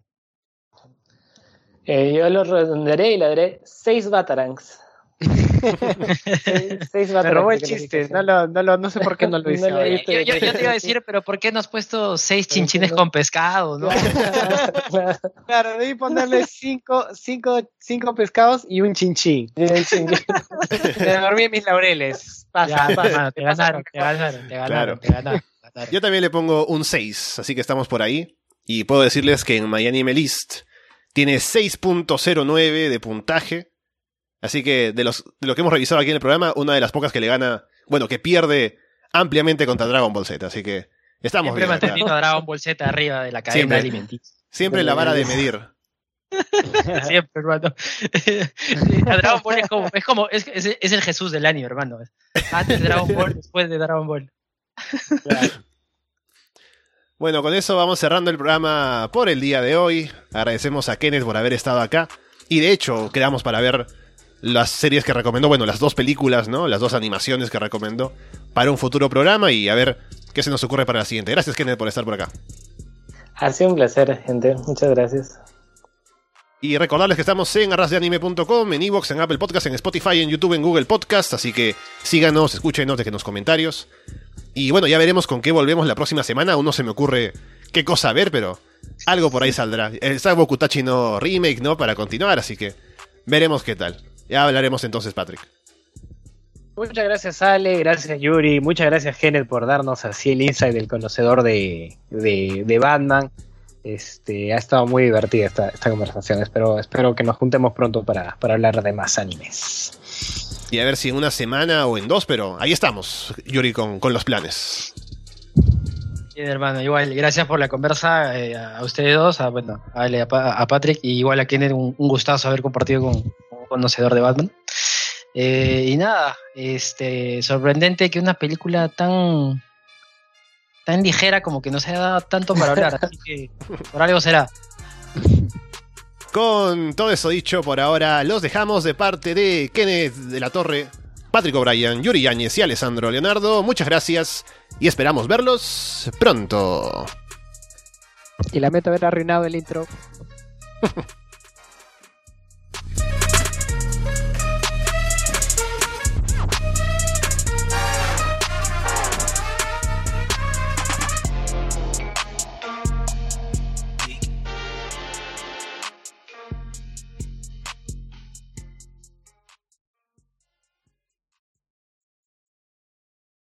Eh, yo lo redondearé y le daré 6 Batarangs. Me robó el chiste, no, lo, no, lo, no, sé por qué no lo [LAUGHS] hice. yo, yo, te iba a decir, pero ¿por qué no has puesto seis chinchines con pescado? ¿no? claro, debí ponerle cinco, cinco, cinco pescados y un chinchín. [LAUGHS] Me dormí en mis laureles. Pasa, pasa. te ganaron, te ganaron, te ganaron, te ganaron, Yo también le pongo un 6, así que estamos por ahí. Y puedo decirles que en Miami List tiene 6.09 de puntaje Así que de, los, de lo que hemos revisado aquí en el programa, una de las pocas que le gana, bueno, que pierde ampliamente contra Dragon Ball Z. Así que estamos Siempre bien. Siempre Dragon Ball Z arriba de la cadena alimenticia. Siempre la vara de medir. [LAUGHS] Siempre, hermano. [LAUGHS] Dragon Ball es como, es, como es, es, el Jesús del anime, hermano. Antes de Dragon Ball, después de Dragon Ball. Bueno, con eso vamos cerrando el programa por el día de hoy. Agradecemos a Kenneth por haber estado acá. Y de hecho, quedamos para ver las series que recomendó, bueno, las dos películas, ¿no? Las dos animaciones que recomendó para un futuro programa y a ver qué se nos ocurre para la siguiente. Gracias, Kenneth, por estar por acá. Ha sido un placer, gente. Muchas gracias. Y recordarles que estamos en arrasdeanime.com, en Evox, en Apple Podcast, en Spotify, en YouTube, en Google Podcast. Así que síganos, escúchenos, déjenos comentarios. Y bueno, ya veremos con qué volvemos la próxima semana. Aún no se me ocurre qué cosa ver, pero algo por ahí saldrá. El Sabo Kutachi no remake, ¿no? Para continuar, así que veremos qué tal. Ya hablaremos entonces, Patrick. Muchas gracias, Ale. Gracias, Yuri. Muchas gracias, Kenneth, por darnos así el insight del conocedor de, de, Batman. Este, ha estado muy divertida esta, esta conversación. Espero, espero que nos juntemos pronto para, para hablar de más animes. Y a ver si en una semana o en dos, pero ahí estamos, Yuri, con, con los planes. Bien, hermano, igual, gracias por la conversa eh, a ustedes dos, a, bueno, a, a, Patrick, y igual a Kenneth, un, un gustazo haber compartido con, conocedor de Batman. Eh, y nada, este, sorprendente que una película tan tan ligera como que no se ha dado tanto para hablar, así que [LAUGHS] por algo será. Con todo eso dicho, por ahora los dejamos de parte de Kenneth de la Torre, Patrick O'Brien, Yuri Yáñez y Alessandro Leonardo. Muchas gracias y esperamos verlos pronto. Y lamento haber arruinado el intro. [LAUGHS]